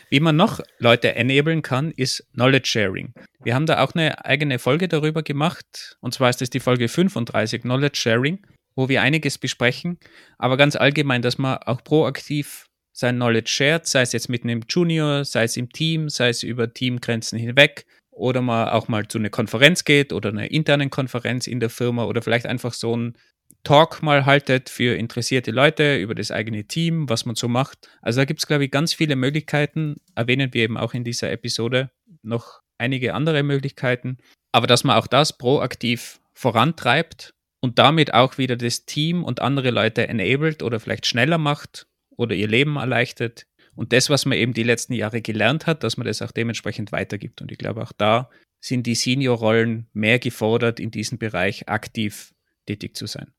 Wie man noch Leute enablen kann, ist Knowledge Sharing. Wir haben da auch eine eigene Folge darüber gemacht. Und zwar ist das die Folge 35, Knowledge Sharing wo wir einiges besprechen, aber ganz allgemein, dass man auch proaktiv sein Knowledge shared, sei es jetzt mit einem Junior, sei es im Team, sei es über Teamgrenzen hinweg oder man auch mal zu einer Konferenz geht oder einer internen Konferenz in der Firma oder vielleicht einfach so ein Talk mal haltet für interessierte Leute über das eigene Team, was man so macht. Also da gibt es, glaube ich, ganz viele Möglichkeiten. Erwähnen wir eben auch in dieser Episode noch einige andere Möglichkeiten. Aber dass man auch das proaktiv vorantreibt und damit auch wieder das Team und andere Leute enabled oder vielleicht schneller macht oder ihr Leben erleichtert. Und das, was man eben die letzten Jahre gelernt hat, dass man das auch dementsprechend weitergibt. Und ich glaube, auch da sind die Senior-Rollen mehr gefordert, in diesem Bereich aktiv tätig zu sein.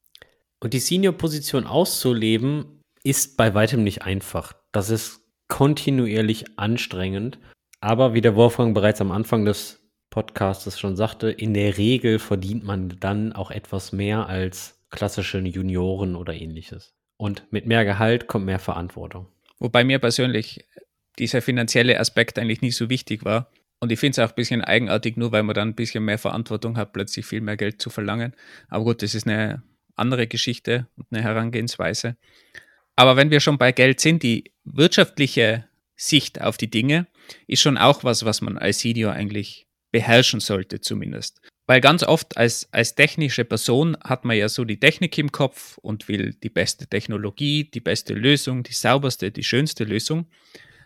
Und die Senior-Position auszuleben, ist bei weitem nicht einfach. Das ist kontinuierlich anstrengend. Aber wie der Wolfgang bereits am Anfang des Podcasts schon sagte, in der Regel verdient man dann auch etwas mehr als klassische Junioren oder ähnliches. Und mit mehr Gehalt kommt mehr Verantwortung. Wobei mir persönlich dieser finanzielle Aspekt eigentlich nicht so wichtig war. Und ich finde es auch ein bisschen eigenartig, nur weil man dann ein bisschen mehr Verantwortung hat, plötzlich viel mehr Geld zu verlangen. Aber gut, das ist eine andere Geschichte und eine Herangehensweise. Aber wenn wir schon bei Geld sind, die wirtschaftliche Sicht auf die Dinge ist schon auch was, was man als Senior eigentlich beherrschen sollte zumindest. Weil ganz oft als, als technische Person hat man ja so die Technik im Kopf und will die beste Technologie, die beste Lösung, die sauberste, die schönste Lösung.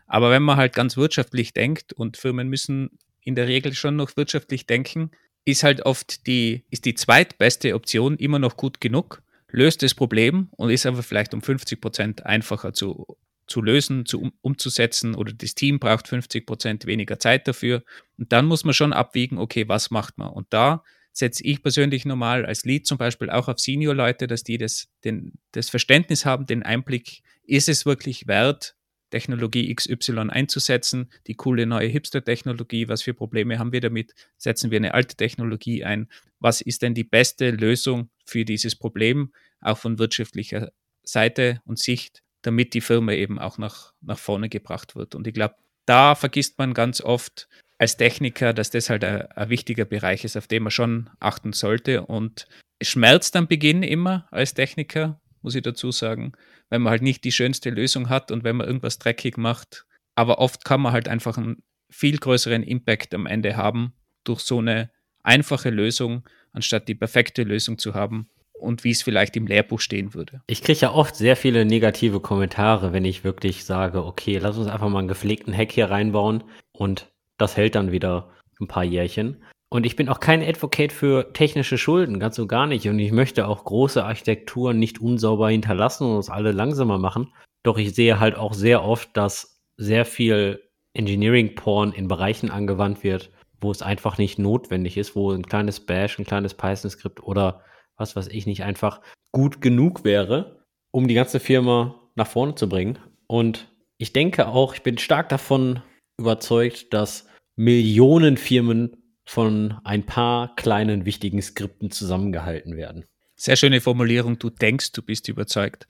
Aber wenn man halt ganz wirtschaftlich denkt und Firmen müssen in der Regel schon noch wirtschaftlich denken, ist halt oft die, ist die zweitbeste Option immer noch gut genug, löst das Problem und ist aber vielleicht um 50 Prozent einfacher zu, zu lösen, zu, um, umzusetzen oder das Team braucht 50 Prozent weniger Zeit dafür. Und dann muss man schon abwiegen, okay, was macht man? Und da setze ich persönlich normal als Lead zum Beispiel auch auf Senior-Leute, dass die das, den, das Verständnis haben, den Einblick, ist es wirklich wert, Technologie XY einzusetzen, die coole neue Hipster-Technologie, was für Probleme haben wir damit, setzen wir eine alte Technologie ein, was ist denn die beste Lösung für dieses Problem, auch von wirtschaftlicher Seite und Sicht, damit die Firma eben auch nach, nach vorne gebracht wird. Und ich glaube, da vergisst man ganz oft als Techniker, dass das halt ein, ein wichtiger Bereich ist, auf den man schon achten sollte. Und es schmerzt am Beginn immer als Techniker, muss ich dazu sagen, wenn man halt nicht die schönste Lösung hat und wenn man irgendwas dreckig macht. Aber oft kann man halt einfach einen viel größeren Impact am Ende haben durch so eine einfache Lösung, anstatt die perfekte Lösung zu haben und wie es vielleicht im Lehrbuch stehen würde. Ich kriege ja oft sehr viele negative Kommentare, wenn ich wirklich sage, okay, lass uns einfach mal einen gepflegten Hack hier reinbauen und das hält dann wieder ein paar Jährchen. Und ich bin auch kein Advocate für technische Schulden, ganz so gar nicht. Und ich möchte auch große Architekturen nicht unsauber hinterlassen und uns alle langsamer machen. Doch ich sehe halt auch sehr oft, dass sehr viel Engineering-Porn in Bereichen angewandt wird, wo es einfach nicht notwendig ist, wo ein kleines Bash, ein kleines Python-Skript oder was weiß ich nicht einfach gut genug wäre, um die ganze Firma nach vorne zu bringen. Und ich denke auch, ich bin stark davon überzeugt, dass Millionen Firmen von ein paar kleinen wichtigen Skripten zusammengehalten werden. Sehr schöne Formulierung, du denkst, du bist überzeugt.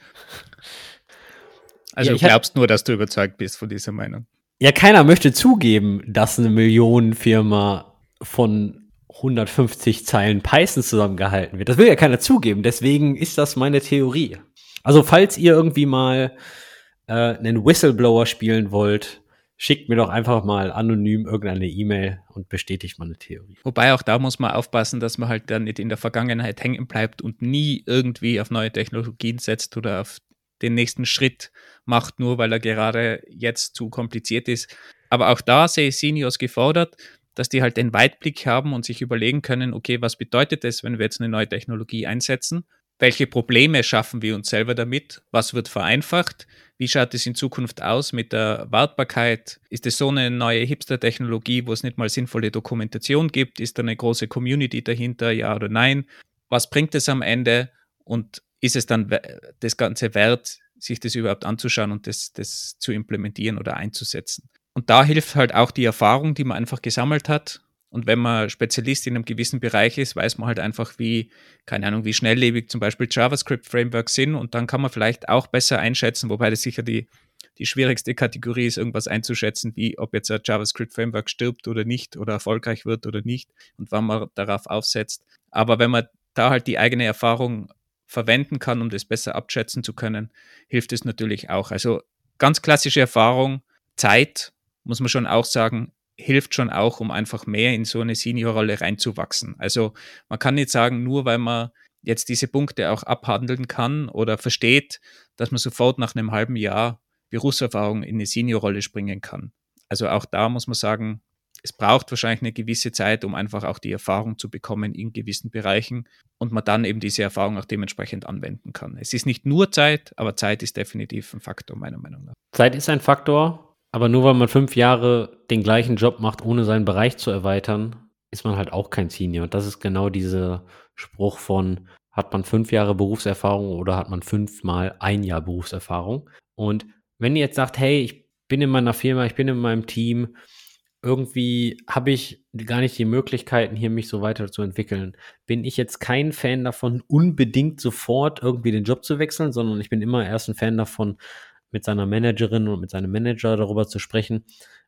Also ja, du glaubst nur, dass du überzeugt bist von dieser Meinung. Ja, keiner möchte zugeben, dass eine Millionenfirma von 150 Zeilen Python zusammengehalten wird. Das will ja keiner zugeben. Deswegen ist das meine Theorie. Also falls ihr irgendwie mal äh, einen Whistleblower spielen wollt, schickt mir doch einfach mal anonym irgendeine E-Mail und bestätigt meine Theorie. Wobei auch da muss man aufpassen, dass man halt dann nicht in der Vergangenheit hängen bleibt und nie irgendwie auf neue Technologien setzt oder auf den nächsten Schritt macht, nur weil er gerade jetzt zu kompliziert ist. Aber auch da sehe ich Seniors gefordert, dass die halt den Weitblick haben und sich überlegen können, okay, was bedeutet es, wenn wir jetzt eine neue Technologie einsetzen welche Probleme schaffen wir uns selber damit? Was wird vereinfacht? Wie schaut es in Zukunft aus mit der Wartbarkeit? Ist es so eine neue Hipster-Technologie, wo es nicht mal sinnvolle Dokumentation gibt? Ist da eine große Community dahinter? Ja oder nein? Was bringt es am Ende? Und ist es dann das Ganze wert, sich das überhaupt anzuschauen und das, das zu implementieren oder einzusetzen? Und da hilft halt auch die Erfahrung, die man einfach gesammelt hat und wenn man Spezialist in einem gewissen Bereich ist, weiß man halt einfach, wie, keine Ahnung, wie schnelllebig zum Beispiel JavaScript-Frameworks sind. Und dann kann man vielleicht auch besser einschätzen, wobei das sicher die, die schwierigste Kategorie ist, irgendwas einzuschätzen, wie ob jetzt ein JavaScript-Framework stirbt oder nicht oder erfolgreich wird oder nicht und wann man darauf aufsetzt. Aber wenn man da halt die eigene Erfahrung verwenden kann, um das besser abschätzen zu können, hilft es natürlich auch. Also ganz klassische Erfahrung, Zeit, muss man schon auch sagen, hilft schon auch, um einfach mehr in so eine Seniorrolle reinzuwachsen. Also man kann nicht sagen, nur weil man jetzt diese Punkte auch abhandeln kann oder versteht, dass man sofort nach einem halben Jahr Berufserfahrung in eine Seniorrolle springen kann. Also auch da muss man sagen, es braucht wahrscheinlich eine gewisse Zeit, um einfach auch die Erfahrung zu bekommen in gewissen Bereichen und man dann eben diese Erfahrung auch dementsprechend anwenden kann. Es ist nicht nur Zeit, aber Zeit ist definitiv ein Faktor, meiner Meinung nach. Zeit ist ein Faktor, aber nur weil man fünf Jahre den gleichen Job macht, ohne seinen Bereich zu erweitern, ist man halt auch kein Senior. Und das ist genau dieser Spruch von, hat man fünf Jahre Berufserfahrung oder hat man fünfmal ein Jahr Berufserfahrung? Und wenn ihr jetzt sagt, hey, ich bin in meiner Firma, ich bin in meinem Team, irgendwie habe ich gar nicht die Möglichkeiten, hier mich so weiterzuentwickeln. Bin ich jetzt kein Fan davon, unbedingt sofort irgendwie den Job zu wechseln, sondern ich bin immer erst ein Fan davon, mit seiner Managerin und mit seinem Manager darüber zu sprechen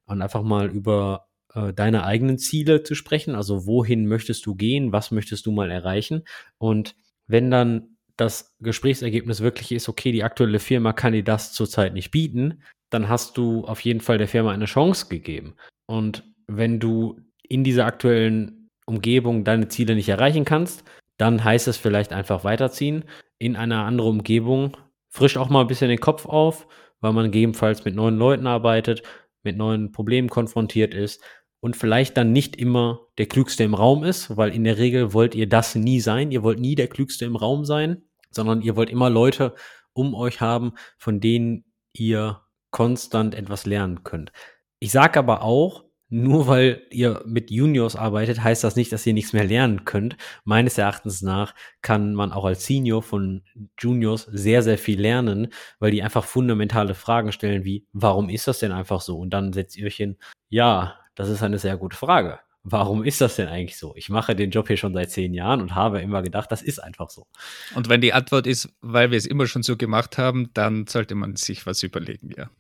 und einfach mal über äh, deine eigenen Ziele zu sprechen. Also wohin möchtest du gehen? Was möchtest du mal erreichen? Und wenn dann das Gesprächsergebnis wirklich ist, okay, die aktuelle Firma kann dir das zurzeit nicht bieten, dann hast du auf jeden Fall der Firma eine Chance gegeben. Und wenn du in dieser aktuellen Umgebung deine Ziele nicht erreichen kannst, dann heißt es vielleicht einfach weiterziehen in eine andere Umgebung. Frisch auch mal ein bisschen den Kopf auf, weil man gegebenenfalls mit neuen Leuten arbeitet, mit neuen Problemen konfrontiert ist und vielleicht dann nicht immer der Klügste im Raum ist, weil in der Regel wollt ihr das nie sein. Ihr wollt nie der Klügste im Raum sein, sondern ihr wollt immer Leute um euch haben, von denen ihr konstant etwas lernen könnt. Ich sage aber auch, nur weil ihr mit Juniors arbeitet, heißt das nicht, dass ihr nichts mehr lernen könnt. Meines Erachtens nach kann man auch als Senior von Juniors sehr, sehr viel lernen, weil die einfach fundamentale Fragen stellen wie, warum ist das denn einfach so? Und dann setzt ihr euch hin, ja, das ist eine sehr gute Frage. Warum ist das denn eigentlich so? Ich mache den Job hier schon seit zehn Jahren und habe immer gedacht, das ist einfach so. Und wenn die Antwort ist, weil wir es immer schon so gemacht haben, dann sollte man sich was überlegen, ja.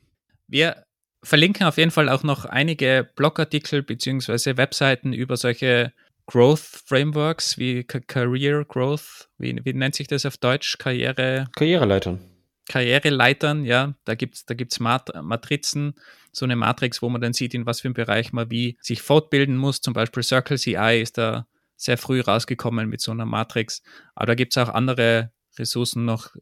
Wir verlinken auf jeden Fall auch noch einige Blogartikel bzw. Webseiten über solche Growth Frameworks wie Career Growth, wie, wie nennt sich das auf Deutsch? Karriere. Karriereleitern. Karriereleitern, ja, da gibt es da gibt's Mat Matrizen, so eine Matrix, wo man dann sieht, in was für einem Bereich man wie sich fortbilden muss. Zum Beispiel Circle CI ist da sehr früh rausgekommen mit so einer Matrix. Aber da gibt es auch andere Ressourcen noch,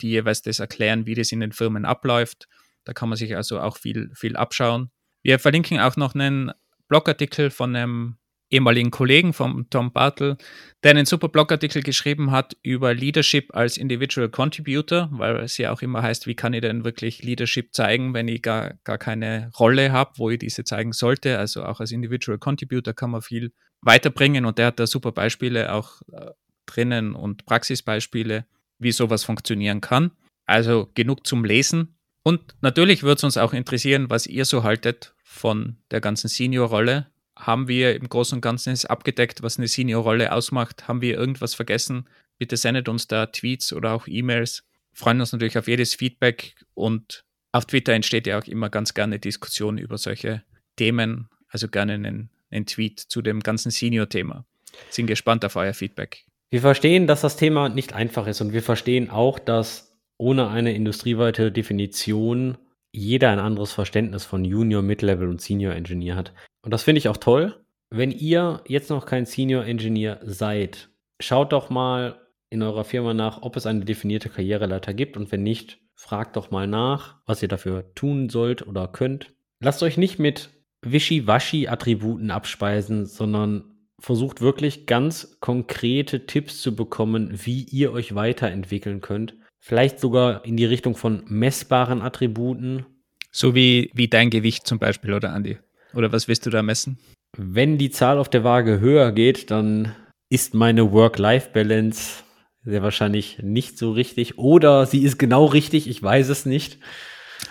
die jeweils das erklären, wie das in den Firmen abläuft. Da kann man sich also auch viel, viel abschauen. Wir verlinken auch noch einen Blogartikel von einem ehemaligen Kollegen von Tom Bartel, der einen super Blogartikel geschrieben hat über Leadership als Individual Contributor, weil es ja auch immer heißt, wie kann ich denn wirklich Leadership zeigen, wenn ich gar, gar keine Rolle habe, wo ich diese zeigen sollte. Also auch als Individual Contributor kann man viel weiterbringen und der hat da super Beispiele auch äh, drinnen und Praxisbeispiele, wie sowas funktionieren kann. Also genug zum Lesen. Und natürlich würde es uns auch interessieren, was ihr so haltet von der ganzen Senior-Rolle. Haben wir im Großen und Ganzen abgedeckt, was eine Senior-Rolle ausmacht? Haben wir irgendwas vergessen? Bitte sendet uns da Tweets oder auch E-Mails. Freuen uns natürlich auf jedes Feedback und auf Twitter entsteht ja auch immer ganz gerne Diskussion über solche Themen. Also gerne einen, einen Tweet zu dem ganzen Senior-Thema. Sind gespannt auf euer Feedback. Wir verstehen, dass das Thema nicht einfach ist und wir verstehen auch, dass ohne eine industrieweite Definition jeder ein anderes Verständnis von Junior, Mid-Level und Senior Engineer hat. Und das finde ich auch toll. Wenn ihr jetzt noch kein Senior Engineer seid, schaut doch mal in eurer Firma nach, ob es eine definierte Karriereleiter gibt und wenn nicht, fragt doch mal nach, was ihr dafür tun sollt oder könnt. Lasst euch nicht mit Wischi-Waschi-Attributen abspeisen, sondern versucht wirklich ganz konkrete Tipps zu bekommen, wie ihr euch weiterentwickeln könnt Vielleicht sogar in die Richtung von messbaren Attributen. So wie, wie dein Gewicht zum Beispiel, oder Andi? Oder was willst du da messen? Wenn die Zahl auf der Waage höher geht, dann ist meine Work-Life-Balance sehr wahrscheinlich nicht so richtig. Oder sie ist genau richtig, ich weiß es nicht.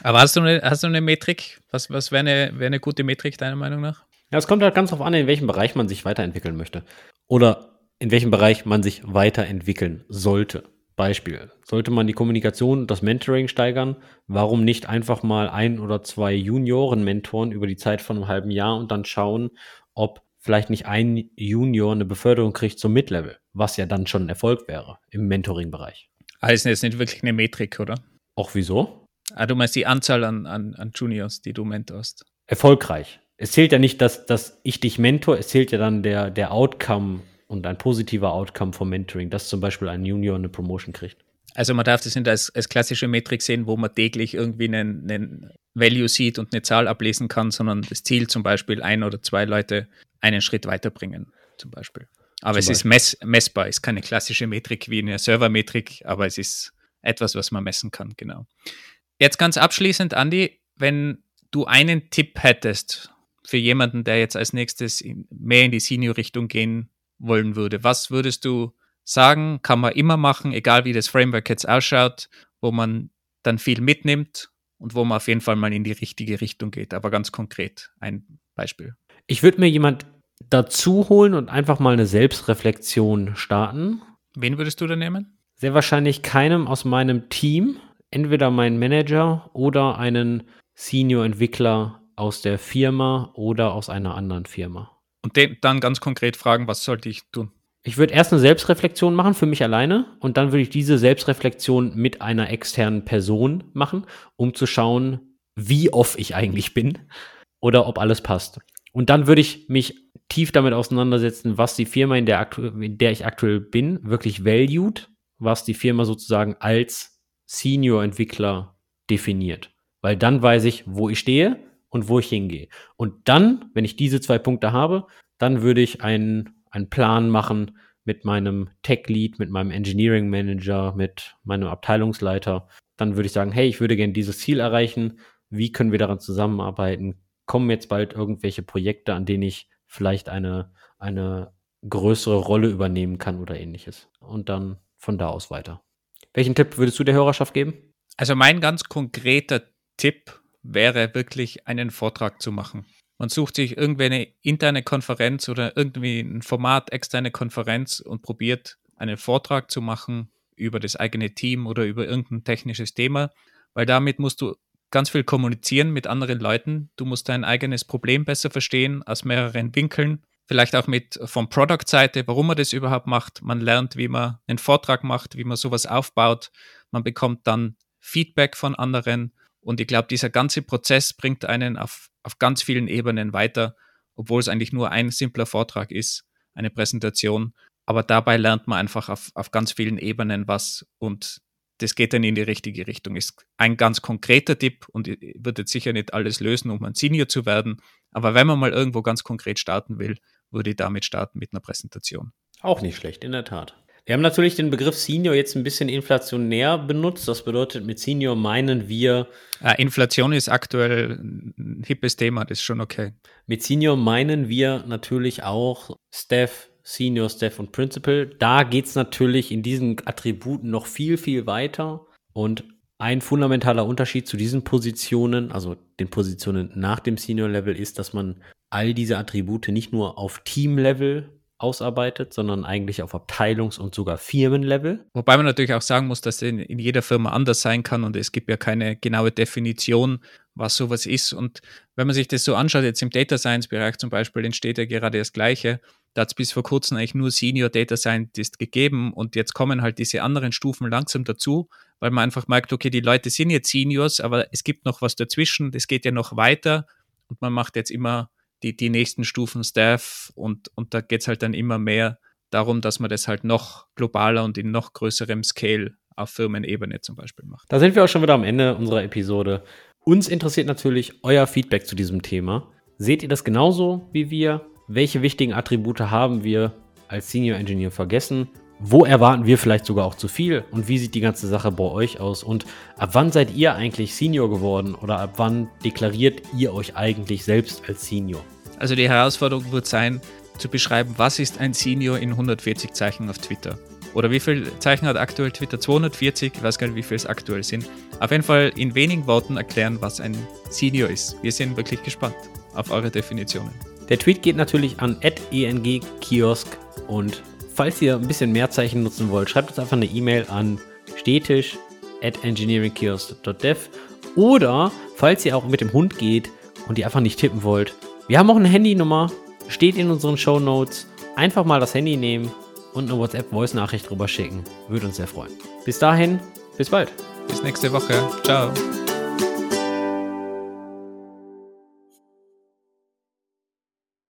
Aber hast du eine, hast du eine Metrik? Was, was wäre eine, wär eine gute Metrik, deiner Meinung nach? Ja, es kommt halt ganz darauf an, in welchem Bereich man sich weiterentwickeln möchte. Oder in welchem Bereich man sich weiterentwickeln sollte. Beispiel. Sollte man die Kommunikation und das Mentoring steigern, warum nicht einfach mal ein oder zwei Junioren mentoren über die Zeit von einem halben Jahr und dann schauen, ob vielleicht nicht ein Junior eine Beförderung kriegt zum Mid-Level, was ja dann schon ein Erfolg wäre im Mentoring-Bereich. Also ist nicht wirklich eine Metrik, oder? Auch wieso? Ah, du meinst die Anzahl an, an, an Juniors, die du mentorst. Erfolgreich. Es zählt ja nicht, dass, dass ich dich mentor, es zählt ja dann der, der Outcome und ein positiver Outcome vom Mentoring, dass zum Beispiel ein Junior eine Promotion kriegt. Also man darf das nicht als, als klassische Metrik sehen, wo man täglich irgendwie einen, einen Value sieht und eine Zahl ablesen kann, sondern das Ziel zum Beispiel ein oder zwei Leute einen Schritt weiterbringen, zum Beispiel. Aber zum es Beispiel. ist mess, messbar, ist keine klassische Metrik wie eine Servermetrik, aber es ist etwas, was man messen kann, genau. Jetzt ganz abschließend, Andi, wenn du einen Tipp hättest für jemanden, der jetzt als nächstes in, mehr in die Senior-Richtung gehen wollen würde, was würdest du sagen? Kann man immer machen, egal wie das Framework jetzt ausschaut, wo man dann viel mitnimmt und wo man auf jeden Fall mal in die richtige Richtung geht. Aber ganz konkret ein Beispiel. Ich würde mir jemand dazu holen und einfach mal eine Selbstreflexion starten. Wen würdest du da nehmen? Sehr wahrscheinlich keinem aus meinem Team. Entweder meinen Manager oder einen Senior-Entwickler aus der Firma oder aus einer anderen Firma. Und den, dann ganz konkret fragen, was sollte ich tun? Ich würde erst eine Selbstreflexion machen für mich alleine und dann würde ich diese Selbstreflexion mit einer externen Person machen, um zu schauen, wie off ich eigentlich bin oder ob alles passt. Und dann würde ich mich tief damit auseinandersetzen, was die Firma, in der, in der ich aktuell bin, wirklich valued, was die Firma sozusagen als Senior-Entwickler definiert. Weil dann weiß ich, wo ich stehe und wo ich hingehe. Und dann, wenn ich diese zwei Punkte habe, dann würde ich einen einen Plan machen mit meinem Tech-Lead, mit meinem Engineering Manager, mit meinem Abteilungsleiter. Dann würde ich sagen, hey, ich würde gerne dieses Ziel erreichen. Wie können wir daran zusammenarbeiten? Kommen jetzt bald irgendwelche Projekte, an denen ich vielleicht eine, eine größere Rolle übernehmen kann oder ähnliches? Und dann von da aus weiter. Welchen Tipp würdest du der Hörerschaft geben? Also mein ganz konkreter Tipp wäre wirklich einen Vortrag zu machen. Man sucht sich irgendwie eine interne Konferenz oder irgendwie ein Format, externe Konferenz und probiert einen Vortrag zu machen über das eigene Team oder über irgendein technisches Thema, weil damit musst du ganz viel kommunizieren mit anderen Leuten. Du musst dein eigenes Problem besser verstehen aus mehreren Winkeln. Vielleicht auch mit von Product-Seite, warum man das überhaupt macht. Man lernt, wie man einen Vortrag macht, wie man sowas aufbaut. Man bekommt dann Feedback von anderen. Und ich glaube, dieser ganze Prozess bringt einen auf auf ganz vielen Ebenen weiter, obwohl es eigentlich nur ein simpler Vortrag ist, eine Präsentation. Aber dabei lernt man einfach auf, auf ganz vielen Ebenen was und das geht dann in die richtige Richtung. Ist ein ganz konkreter Tipp und wird jetzt sicher nicht alles lösen, um ein Senior zu werden. Aber wenn man mal irgendwo ganz konkret starten will, würde ich damit starten mit einer Präsentation. Auch nicht schlecht, in der Tat. Wir haben natürlich den Begriff Senior jetzt ein bisschen inflationär benutzt. Das bedeutet, mit Senior meinen wir. Ah, Inflation ist aktuell ein hippes Thema, das ist schon okay. Mit Senior meinen wir natürlich auch Staff, Senior, Staff und Principal. Da geht es natürlich in diesen Attributen noch viel, viel weiter. Und ein fundamentaler Unterschied zu diesen Positionen, also den Positionen nach dem Senior-Level, ist, dass man all diese Attribute nicht nur auf Team-Level ausarbeitet, sondern eigentlich auf Abteilungs- und sogar Firmenlevel. Wobei man natürlich auch sagen muss, dass es in, in jeder Firma anders sein kann und es gibt ja keine genaue Definition, was sowas ist. Und wenn man sich das so anschaut, jetzt im Data Science-Bereich zum Beispiel, entsteht ja gerade das Gleiche. Da hat es bis vor kurzem eigentlich nur Senior Data Scientist gegeben und jetzt kommen halt diese anderen Stufen langsam dazu, weil man einfach merkt, okay, die Leute sind jetzt Seniors, aber es gibt noch was dazwischen, das geht ja noch weiter und man macht jetzt immer die, die nächsten Stufen Staff und, und da geht es halt dann immer mehr darum, dass man das halt noch globaler und in noch größerem Scale auf Firmenebene zum Beispiel macht. Da sind wir auch schon wieder am Ende unserer Episode. Uns interessiert natürlich euer Feedback zu diesem Thema. Seht ihr das genauso wie wir? Welche wichtigen Attribute haben wir als Senior Engineer vergessen? Wo erwarten wir vielleicht sogar auch zu viel? Und wie sieht die ganze Sache bei euch aus? Und ab wann seid ihr eigentlich Senior geworden? Oder ab wann deklariert ihr euch eigentlich selbst als Senior? Also die Herausforderung wird sein, zu beschreiben, was ist ein Senior in 140 Zeichen auf Twitter. Oder wie viele Zeichen hat aktuell Twitter? 240? Ich weiß gar nicht, wie viele es aktuell sind. Auf jeden Fall in wenigen Worten erklären, was ein Senior ist. Wir sind wirklich gespannt auf eure Definitionen. Der Tweet geht natürlich an engkiosk und falls ihr ein bisschen mehr Zeichen nutzen wollt, schreibt uns einfach eine E-Mail an stetisch at engineeringkiosk.dev oder falls ihr auch mit dem Hund geht und ihr einfach nicht tippen wollt, wir haben auch eine Handynummer, steht in unseren Show Notes. Einfach mal das Handy nehmen und eine WhatsApp-Voice-Nachricht drüber schicken. Würde uns sehr freuen. Bis dahin, bis bald. Bis nächste Woche. Ciao.